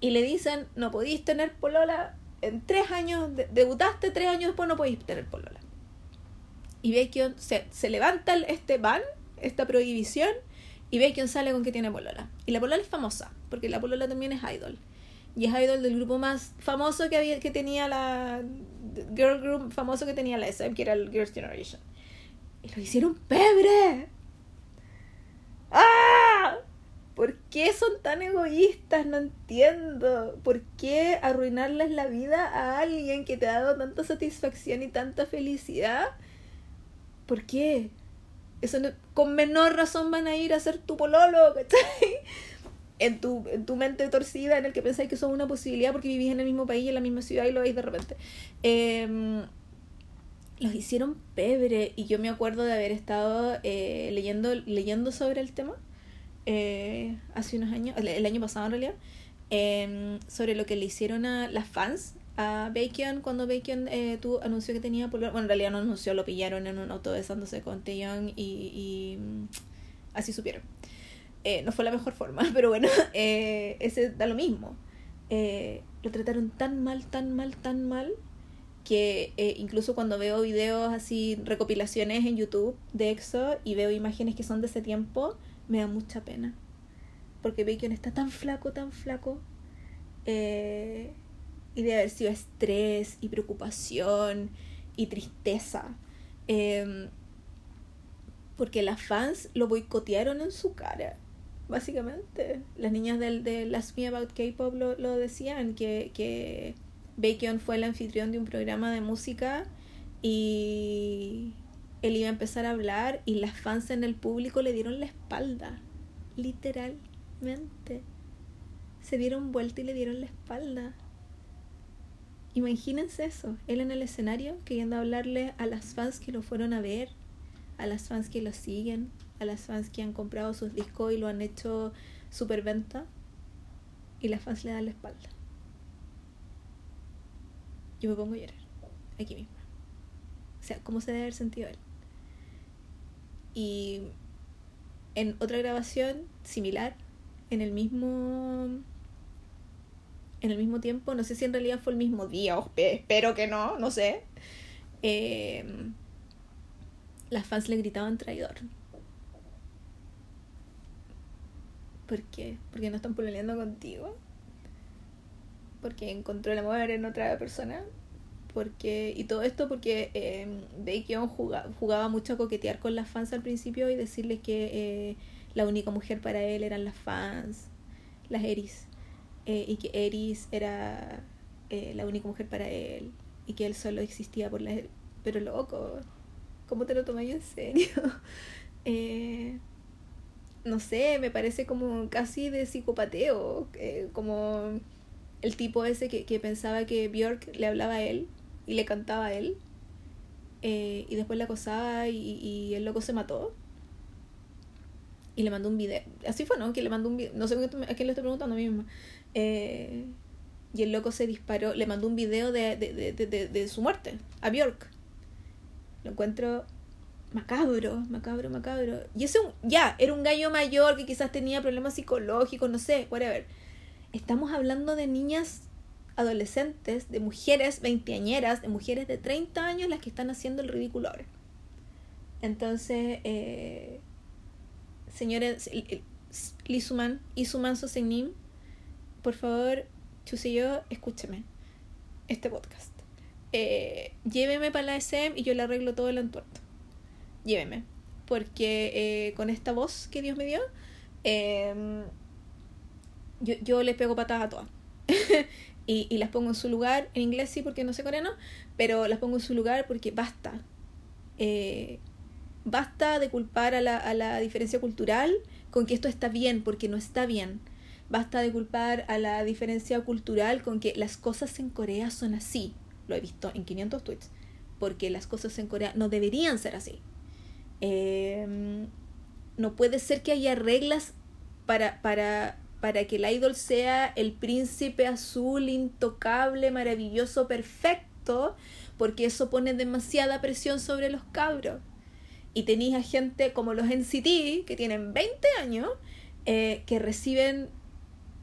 Y le dicen, no podéis tener polola en tres años, debutaste tres años después, no podéis tener polola. Y Baekhyun se, se levanta este ban, esta prohibición, y Baekhyun sale con que tiene polola. Y la polola es famosa, porque la polola también es idol. Y es idol del grupo más famoso que, había, que tenía la girl group famoso que tenía la SM, que era el Girls' Generation. Y lo hicieron pebre. ¡Ah! ¿Por qué son tan egoístas? No entiendo. ¿Por qué arruinarles la vida a alguien que te ha dado tanta satisfacción y tanta felicidad? ¿Por qué? Eso con menor razón van a ir a ser tu pololo, ¿cachai? En tu, en tu mente torcida en el que pensáis que son una posibilidad porque vivís en el mismo país, en la misma ciudad y lo veis de repente. Eh, los hicieron pebre y yo me acuerdo de haber estado eh, leyendo, leyendo sobre el tema eh, hace unos años, el, año pasado en realidad, em, sobre lo que le hicieron a las fans a Bacon cuando Bacon eh, anunció que tenía Bueno, en realidad no anunció, lo pillaron en un auto besándose con Taeyong y, y mm, así supieron. Eh, no fue la mejor forma, pero bueno, ese da lo mismo. lo trataron tan mal, tan mal, tan mal que eh, incluso cuando veo videos así, recopilaciones en YouTube de EXO y veo imágenes que son de ese tiempo, me da mucha pena. Porque Bacon está tan flaco, tan flaco. Eh, y de haber sido estrés y preocupación y tristeza. Em, porque las fans lo boicotearon en su cara. Básicamente. Las niñas del, de Last Me About K-Pop lo, lo decían, que, que Bacon fue el anfitrión de un programa de música y él iba a empezar a hablar y las fans en el público le dieron la espalda, literalmente. Se dieron vuelta y le dieron la espalda. Imagínense eso, él en el escenario queriendo hablarle a las fans que lo fueron a ver, a las fans que lo siguen, a las fans que han comprado sus discos y lo han hecho superventa y las fans le dan la espalda yo me pongo a llorar, aquí mismo. O sea, ¿cómo se debe haber sentido él? Y en otra grabación similar, en el mismo en el mismo tiempo, no sé si en realidad fue el mismo día, o espero que no, no sé. Em, las fans le gritaban traidor. ¿Por qué? Porque no están peleando contigo porque encontró el amor en otra persona. Porque, y todo esto porque eh, Baekhyun jugaba, jugaba, mucho a coquetear con las fans al principio y decirles que eh, la única mujer para él eran las fans, las Eris. Eh, y que Eris era eh, la única mujer para él y que él solo existía por las Pero loco, ¿cómo te lo tomas en serio? no sé, me parece como casi de psicopateo, como el tipo ese que, que pensaba que Björk le hablaba a él y le cantaba a él. Eh, y después le acosaba y, y, el loco se mató. Y le mandó un video. Así fue, ¿no? Que le mandó un video. No sé a quién le estoy preguntando a mí misma. Eh, y el loco se disparó. Le mandó un video de, de, de, de, de su muerte a Björk. Lo encuentro macabro, macabro, macabro. Y ese, ya, era un gallo mayor que quizás tenía problemas psicológicos, no sé, whatever estamos hablando de niñas adolescentes, de mujeres veinteañeras, de mujeres de 30 años las que están haciendo el ridículo ahora. Entonces, eh, señores, Lisuman, Isuman Sosenim, por favor, yo escúcheme este podcast. Eh, lléveme para la SM y yo le arreglo todo el entuerto. Lléveme. Porque eh, con esta voz que Dios me dio, eh, yo, yo les pego patadas a todas. y, y las pongo en su lugar, en inglés sí porque no sé coreano, pero las pongo en su lugar porque basta. Eh, basta de culpar a la, a la diferencia cultural con que esto está bien, porque no está bien. Basta de culpar a la diferencia cultural con que las cosas en Corea son así. Lo he visto en 500 tweets. Porque las cosas en Corea no deberían ser así. Eh, no puede ser que haya reglas para, para para que el idol sea el príncipe azul, intocable, maravilloso, perfecto, porque eso pone demasiada presión sobre los cabros. Y tenéis a gente como los NCT, que tienen 20 años, eh, que reciben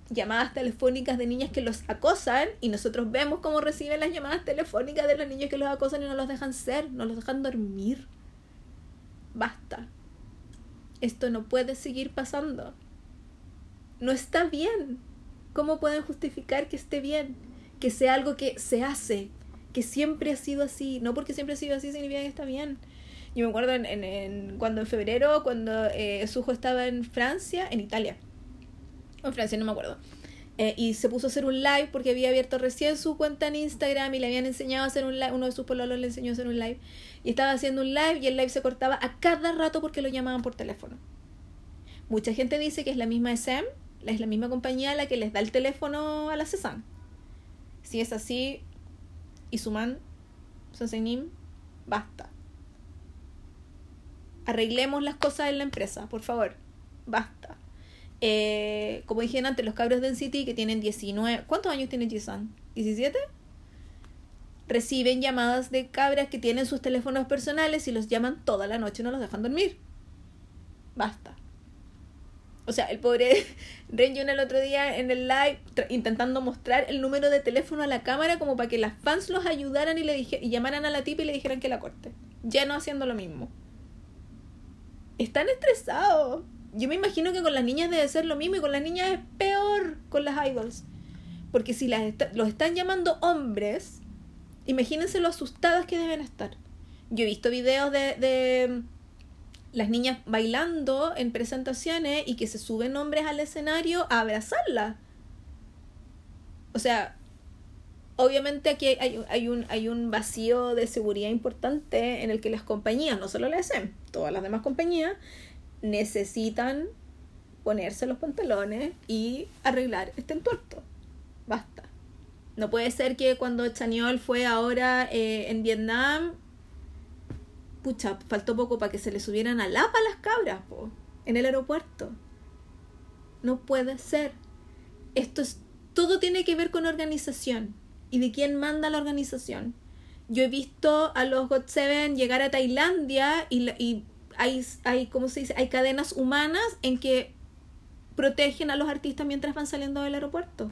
llamadas telefónicas de niñas que los acosan y nosotros vemos cómo reciben las llamadas telefónicas de los niños que los acosan y no los dejan ser, no los dejan dormir. Basta. Esto no puede seguir pasando no está bien. ¿Cómo pueden justificar que esté bien? Que sea algo que se hace, que siempre ha sido así. No porque siempre ha sido así significa que está bien. Yo me acuerdo en, en, cuando en febrero, cuando eh, Sujo estaba en Francia, en Italia, en Francia, no me acuerdo. Eh, y se puso a hacer un live porque había abierto recién su cuenta en Instagram y le habían enseñado a hacer un live, uno de sus pololos le enseñó a hacer un live y estaba haciendo un live y el live se cortaba a cada rato porque lo llamaban por teléfono. Mucha gente dice que es la misma SM, es la misma compañía la que les da el teléfono a la CESAN. Si es así, Isuman, Sosenim, basta. Arreglemos las cosas en la empresa, por favor. Basta. Eh, como dije antes, los cabros de City que tienen 19. ¿Cuántos años tiene Jisan? ¿17? Reciben llamadas de cabras que tienen sus teléfonos personales y los llaman toda la noche y no los dejan dormir. Basta. O sea, el pobre Renjun el otro día en el live intentando mostrar el número de teléfono a la cámara como para que las fans los ayudaran y le y llamaran a la tipa y le dijeran que la corte. Ya no haciendo lo mismo. Están estresados. Yo me imagino que con las niñas debe ser lo mismo y con las niñas es peor con las idols. Porque si las los están llamando hombres, imagínense lo asustadas que deben estar. Yo he visto videos de, de las niñas bailando en presentaciones y que se suben hombres al escenario a abrazarla. O sea, obviamente aquí hay, hay, un, hay un vacío de seguridad importante en el que las compañías, no solo la SM, todas las demás compañías, necesitan ponerse los pantalones y arreglar este entuerto. Basta. No puede ser que cuando Chaniol fue ahora eh, en Vietnam, pucha, faltó poco para que se le subieran a lapa las cabras, po, en el aeropuerto. No puede ser. Esto es, todo tiene que ver con organización y de quién manda la organización. Yo he visto a los God Seven llegar a Tailandia y, y hay, hay, ¿cómo se dice? Hay cadenas humanas en que protegen a los artistas mientras van saliendo del aeropuerto.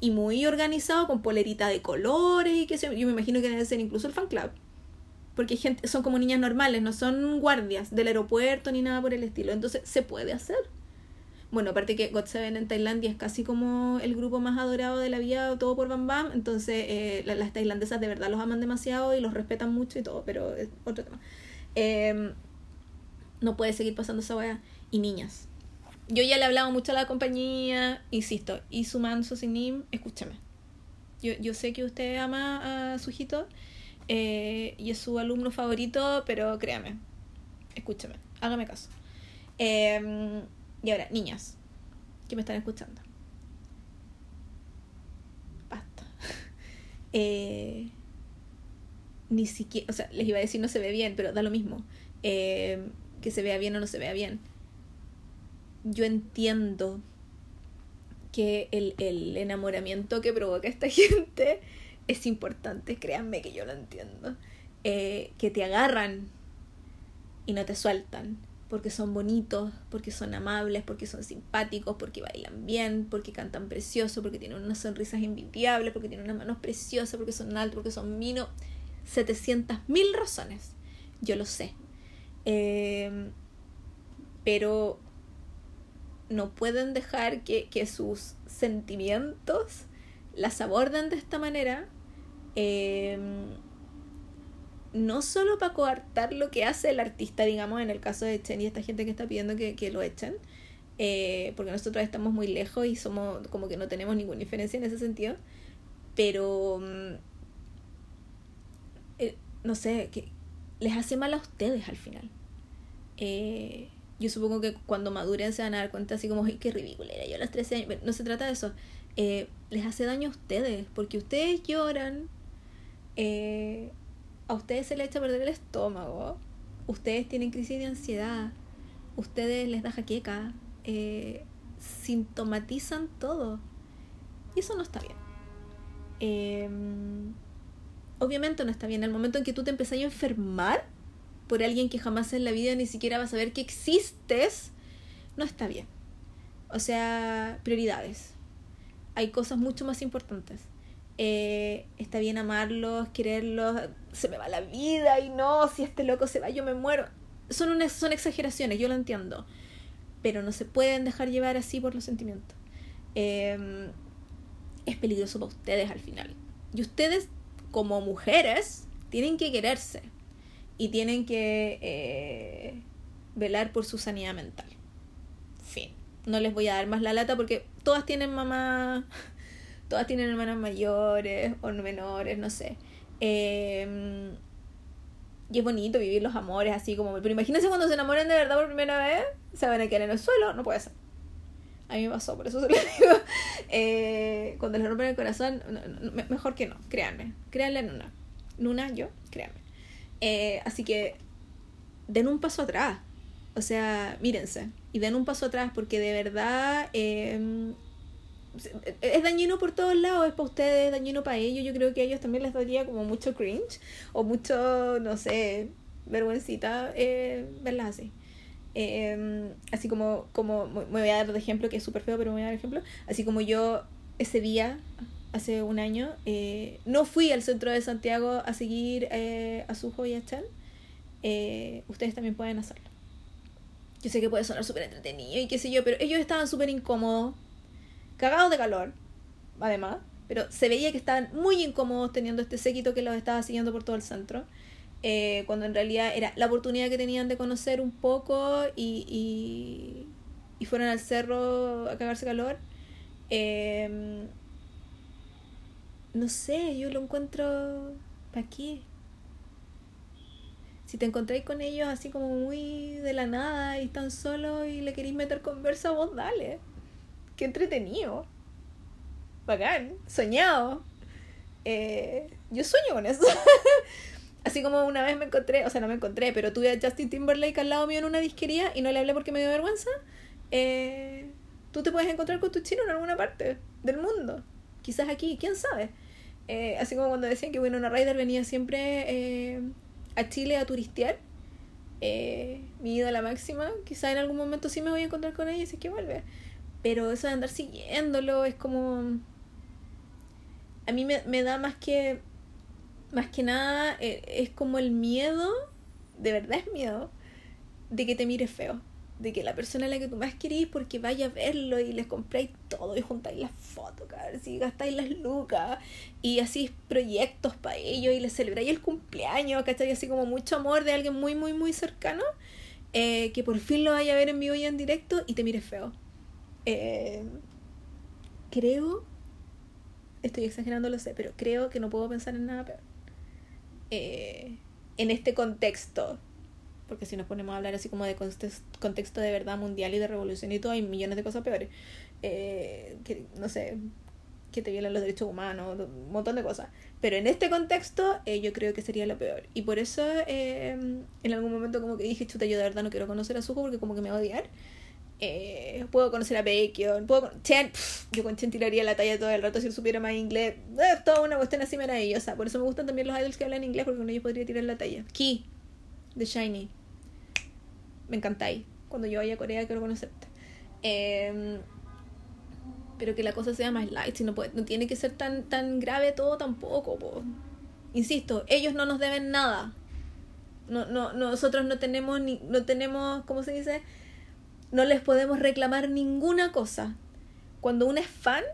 Y muy organizado, con polerita de colores y que sé yo. me imagino que debe ser incluso el fan club. Porque gente, son como niñas normales, no son guardias del aeropuerto ni nada por el estilo. Entonces, se puede hacer. Bueno, aparte que God Seven en Tailandia es casi como el grupo más adorado de la vida, todo por Bam Bam. Entonces, eh, las tailandesas de verdad los aman demasiado y los respetan mucho y todo, pero es otro tema. Em, no puede seguir pasando esa weá. Y niñas. Yo ya le he hablado mucho a la compañía, insisto, y su man, su sinim, escúchame. Yo, yo sé que usted ama a su hijito eh, y es su alumno favorito, pero créame, escúchame, hágame caso. Em, y ahora, niñas, que me están escuchando. Basta. eh, ni siquiera, o sea, les iba a decir no se ve bien, pero da lo mismo. Eh, que se vea bien o no se vea bien. Yo entiendo que el, el enamoramiento que provoca esta gente es importante, créanme que yo lo entiendo. Eh, que te agarran y no te sueltan, porque son bonitos, porque son amables, porque son simpáticos, porque bailan bien, porque cantan precioso, porque tienen unas sonrisas envidiables, porque tienen unas manos preciosas, porque son altos, porque son minos. 700 mil razones. Yo lo sé. Eh, pero no pueden dejar que, sus sentimientos las aborden de esta manera. Eh, no solo para coartar lo que hace el artista, digamos, en el caso de Chen y esta gente que está pidiendo que, lo echen, eh, porque nosotros estamos muy lejos y somos como que no tenemos ninguna diferencia en ese sentido, pero mm, no sé, que les hace mal a ustedes al final. Eh, yo supongo que cuando maduren se van a dar cuenta así como, ay, qué ridícula era yo a los 13 años. No se trata de eso. Eh, les hace daño a ustedes, porque ustedes lloran, eh, a ustedes se les echa a perder el estómago, ustedes tienen crisis de ansiedad, ustedes les da jaqueca, sintomatizan todo. Y eso no está bien. Eh, obviamente no está bien. El momento en que tú te empezás a enfermar por alguien que jamás en la vida ni siquiera va a saber que existes, no está bien. O sea, prioridades. Hay cosas mucho más importantes. Eh, está bien amarlos, quererlos, se me va la vida y no, si este loco se va, yo me muero. Son, son exageraciones, yo lo entiendo. Pero no se pueden dejar llevar así por los sentimientos. Eh, es peligroso para ustedes al final. Y ustedes como mujeres tienen que quererse y tienen que eh, velar por su sanidad mental. Fin. No les voy a dar más la lata porque todas tienen mamá, todas tienen hermanas mayores o menores, no sé. Eh, y es bonito vivir los amores así como... Pero imagínense cuando se enamoren de verdad por primera vez, se van a quedar en el suelo, no puede ser. A mí me pasó, por eso se lo digo. Eh, cuando les rompen el corazón, mejor que no, créanme. Créanle en una. Luna, yo, créanme. Eh, así que den un paso atrás. O sea, mírense y den un paso atrás porque de verdad eh, es dañino por todos lados, es para ustedes, es dañino para ellos. Yo creo que a ellos también les daría como mucho cringe o mucho, no sé, vergüencita eh, verlas así. Em, así como, como, me voy a dar de ejemplo, que es súper feo, pero me voy a dar ejemplo. Así como yo ese día, hace un año, eh, no fui al centro de Santiago a seguir eh, a Sujo y a Chan, eh, ustedes también pueden hacerlo. Yo sé que puede sonar súper entretenido y qué sé yo, pero ellos estaban súper incómodos cagados de calor, además, pero se veía que estaban muy incómodos teniendo este séquito que los estaba siguiendo por todo el centro, eh, cuando en realidad era la oportunidad que tenían de conocer un poco y, y, y fueron al cerro a cagarse calor. Em, no sé, yo lo encuentro... ¿Para qué? Si te encontráis con ellos así como muy de la nada y están solos y le queréis meter conversa, vos dale qué entretenido. Bacán, soñado. Eh, yo sueño con eso. Así como una vez me encontré, o sea, no me encontré, pero tuve a Justin Timberlake al lado mío en una disquería y no le hablé porque me dio vergüenza. Eh, tú te puedes encontrar con tu chino en alguna parte del mundo. Quizás aquí, quién sabe. Eh, así como cuando decían que una Ryder venía siempre a Chile a turistear. mi la máxima. Quizás en algún momento sí me voy a encontrar con ella y si es que vuelve. Pero eso de andar siguiéndolo es como... A mí me, me da más que... Más que nada eh, es como el miedo, de verdad es miedo, de que te mire feo. De que la persona a la que tú más querís porque vaya a verlo y les compráis todo y juntáis las fotos, si gastáis las lucas y así proyectos para ellos y les celebráis el cumpleaños, ¿cachai? Así como mucho amor de alguien muy, muy, muy cercano, eh, que por fin lo vaya a ver en vivo y en directo y te mire feo. Eh, creo, estoy exagerando, lo sé, pero creo que no puedo pensar en nada peor. Eh, en este contexto, porque si nos ponemos a hablar así como de contexto de verdad mundial y de revolución y todo, hay millones de cosas peores. Eh, que, no sé, que te violan los derechos humanos, un montón de cosas. Pero en este contexto yo creo que sería lo peor. Y por eso en algún momento como que dije, chuta, yo de verdad no quiero conocer a Suho porque como que me va a odiar. Eh, puedo conocer a Baekhyun, puedo Chen, yo con Chen tiraría la talla todo el rato si él supiera más inglés. Es toda una cuestión así maravillosa. Por eso me gustan también los idols que hablan inglés, porque con ellos podría tirar la talla. Key, de Shiny. Me encantáis. Cuando yo vaya a Corea quiero conocerte. Em, pero que la cosa sea más light, si no, puede, no tiene que ser tan, tan grave todo tampoco. Insisto, ellos no nos deben nada. No, no, nosotros no tenemos ni, no tenemos, ¿cómo se dice? No les podemos reclamar ninguna cosa. Cuando uno es fan,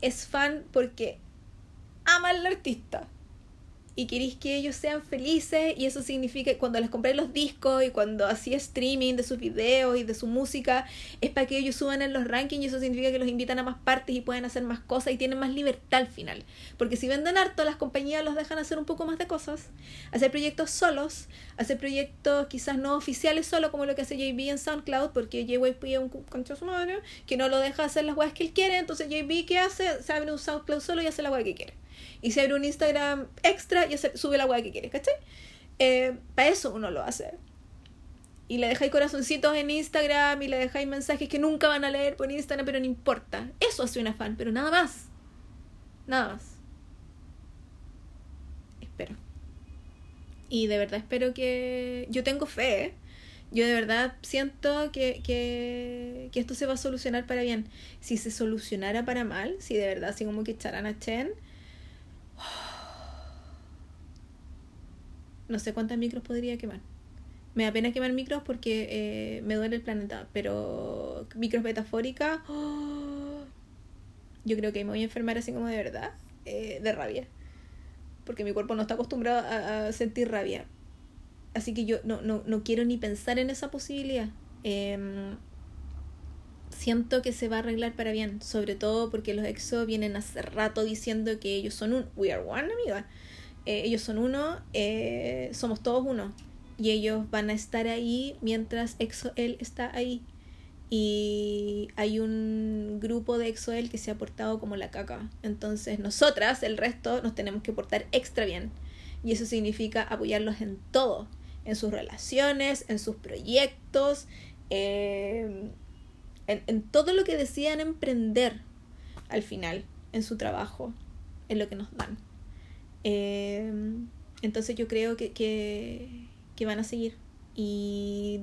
es fan porque ama al artista y queréis que ellos sean felices y eso significa que cuando les compré los discos y cuando hacía streaming de sus videos y de su música es para que ellos suban en los rankings y eso significa que los invitan a más partes y pueden hacer más cosas y tienen más libertad al final. Porque si venden harto las compañías los dejan hacer un poco más de cosas. Hacer proyectos solos hacer proyectos quizás no oficiales solo como lo que hace JB en SoundCloud porque JYP es un concha su madre que no lo deja hacer las weas que él quiere. Entonces JB ¿qué hace? se abre un SoundCloud solo y hace la wea que quiere y se abre un Instagram extra y sube la weá que quieres, ¿cachai? Eh, para eso uno lo hace. Y le dejáis corazoncitos en Instagram y le dejáis mensajes que nunca van a leer por Instagram, pero no importa. Eso hace una fan, pero nada más. Nada más. Espero. Y de verdad espero que... Yo tengo fe. ¿eh? Yo de verdad siento que, que, que, esto se va a solucionar para bien. Si se solucionara para mal, si de verdad así como que echaran a Chen, no sé cuántas micros podría quemar. Me da pena quemar micros porque eh, me duele el planeta, pero micros metafóricas, yo creo que me voy a enfermar así como de verdad, eh, de rabia. Porque mi cuerpo no está acostumbrado a, sentir rabia. Así que yo no, no, no, quiero ni pensar en esa posibilidad. Em, siento que se va a arreglar para bien, sobre todo porque los EXO vienen hace rato diciendo que ellos son un we are one, amiga. Eh, ellos son uno, eh, somos todos uno y ellos van a estar ahí mientras EXO-L está ahí. Y hay un grupo de EXO-L que se ha portado como la caca. Entonces nosotras, el resto, nos tenemos que portar extra bien. Y eso significa apoyarlos en todo. En sus relaciones, en sus proyectos, en, en, todo lo que decidan emprender al final, en su trabajo, en lo que nos dan. Eh, entonces yo creo que, que que van a seguir. Y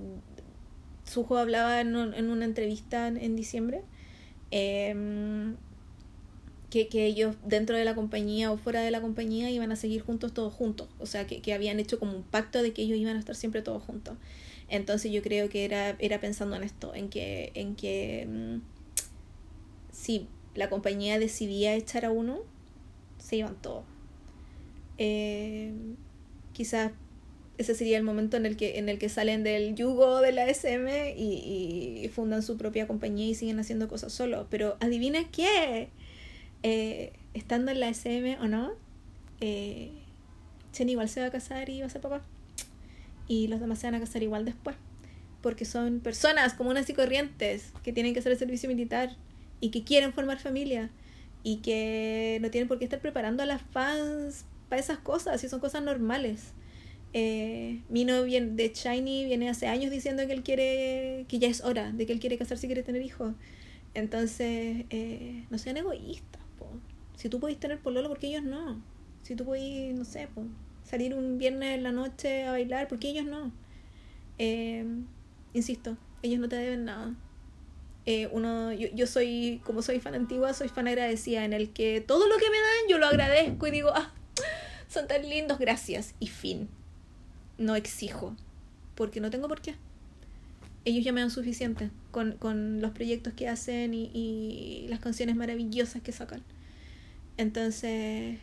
Sujo hablaba en, en una entrevista en, diciembre em, que, que, ellos dentro de la compañía o fuera de la compañía iban a seguir juntos todos juntos. O sea, que, que habían hecho como un pacto de que ellos iban a estar siempre todos juntos. Entonces yo creo que era, era pensando en esto, en que, en que mm, si la compañía decidía echar a uno, se iban todos. Eh, quizás ese sería el momento en el que, en el que salen del yugo de la SM y, fundan su propia compañía y siguen haciendo cosas solos. Pero adivina qué, eh, estando en la SM o no, eh, Chen igual se va a casar y va a ser papá. Y los demás se van a casar igual después. Porque son personas comunes y corrientes que tienen que hacer el servicio militar y que quieren formar familia y que no tienen por qué estar preparando a las fans para esas cosas, y son cosas normales. Eh, Mino de Shiny viene hace años diciendo que él quiere, que ya es hora, de que él quiere casarse y quiere tener hijos. Entonces, eh, no sean egoístas, po. Si tú podés tener pololo, ¿por qué ellos no? Si tú podés, no sé, po, salir un viernes en la noche a bailar, ¿por qué ellos no? Eh, insisto, ellos no te deben nada. Eh, uno, yo, yo soy, como soy fan antigua, soy fan agradecida, en el que todo lo que me dan yo lo agradezco y digo, ah, son tan lindos, gracias, y fin no exijo, porque no tengo por qué. Ellos ya me dan suficiente con, con los proyectos que hacen y, y, las canciones maravillosas que sacan. Entonces,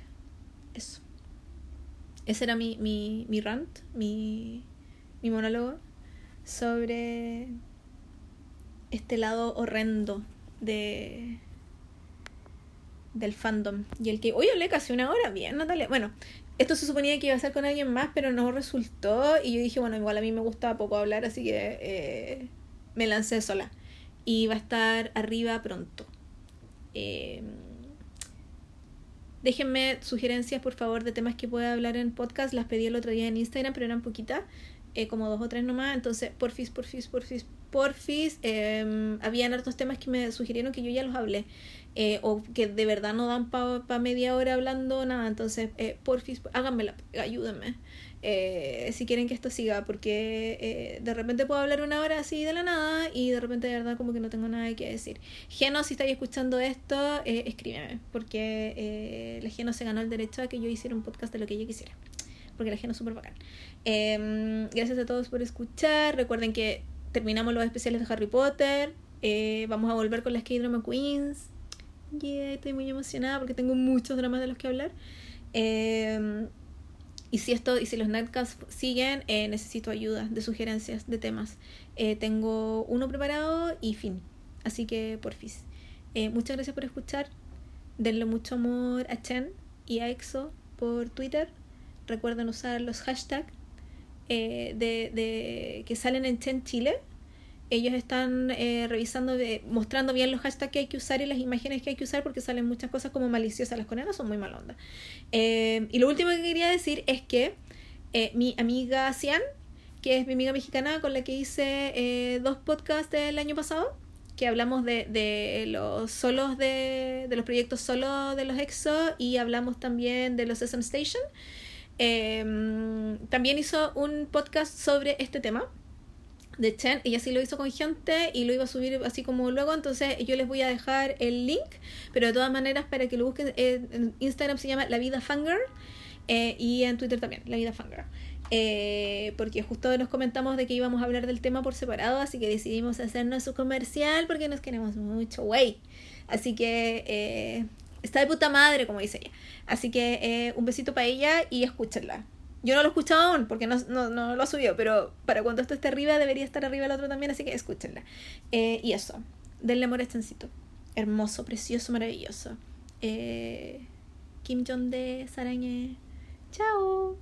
eso. Ese era mi, mi, mi rant, mi, mi monólogo sobre este lado horrendo de del fandom y el que hoy hablé casi una hora bien Natalia bueno esto se suponía que iba a ser con alguien más, pero no resultó. Y yo dije, bueno, igual a mí me gusta poco hablar, así que eh, me lancé sola. Y va a estar arriba pronto. Eh, déjenme sugerencias, por favor, de temas que pueda hablar en podcast. Las pedí el otro día en Instagram, pero eran poquitas. Eh, como dos o tres nomás. Entonces, porfis, porfis, porfis, porfis. Eh, habían hartos temas que me sugirieron que yo ya los hablé. Eh, o que de verdad no dan para pa media hora hablando nada. Entonces, eh, porfis, háganmela, ayúdenme. Eh, si quieren que esto siga, porque eh, de repente puedo hablar una hora así de la nada y de repente de verdad como que no tengo nada que decir. Geno, si estáis escuchando esto, eh, escríbeme, porque eh, la Geno se ganó el derecho a que yo hiciera un podcast de lo que ella quisiera, porque la Geno es súper bacán. Em, gracias a todos por escuchar, recuerden que terminamos los especiales de Harry Potter, vamos a volver con las K-Drama Queens, yeah, estoy muy emocionada porque tengo muchos dramas de los que hablar. Eh, y si esto, y si los netcasts siguen, eh, necesito ayuda de sugerencias de temas. Eh, tengo uno preparado y fin. Así que porfis. Eh, muchas gracias por escuchar. Denle mucho amor a Chen y a EXO por Twitter. Recuerden usar los hashtags de, de, que salen en Chen Chile ellos están eh, revisando, mostrando bien los hashtags que hay que usar y las imágenes que hay que usar porque salen muchas cosas como maliciosas. Las coreanas son muy mal onda. Eh, y lo último que quería decir es que eh, mi amiga Cian, que es mi amiga mexicana con la que hice dos podcasts del año pasado, que hablamos de, de los solos de, de los proyectos solos de los EXO y hablamos también de los SM Station. también hizo un podcast sobre este tema de Chen, ella sí lo hizo con gente y lo iba a subir así como luego, entonces yo les voy a dejar el link, pero de todas maneras para que lo busquen, eh, en Instagram se llama La Vida Fangirl eh, y en Twitter también, La Vida Fangirl. Eh, porque justo nos comentamos de que íbamos a hablar del tema por separado, así que decidimos hacernos su comercial porque nos queremos mucho, güey. Así que está de puta madre, como dice ella. Así que un besito para ella y escúchenla. Yo no lo he escuchado aún porque no, no, no lo subió, pero para cuando esto esté arriba debería estar arriba el otro también, así que escúchenla. Eh, y eso, denle amor a este Chancito. Hermoso, precioso, maravilloso. Eh, Kim Jong de Sarañe. Chao.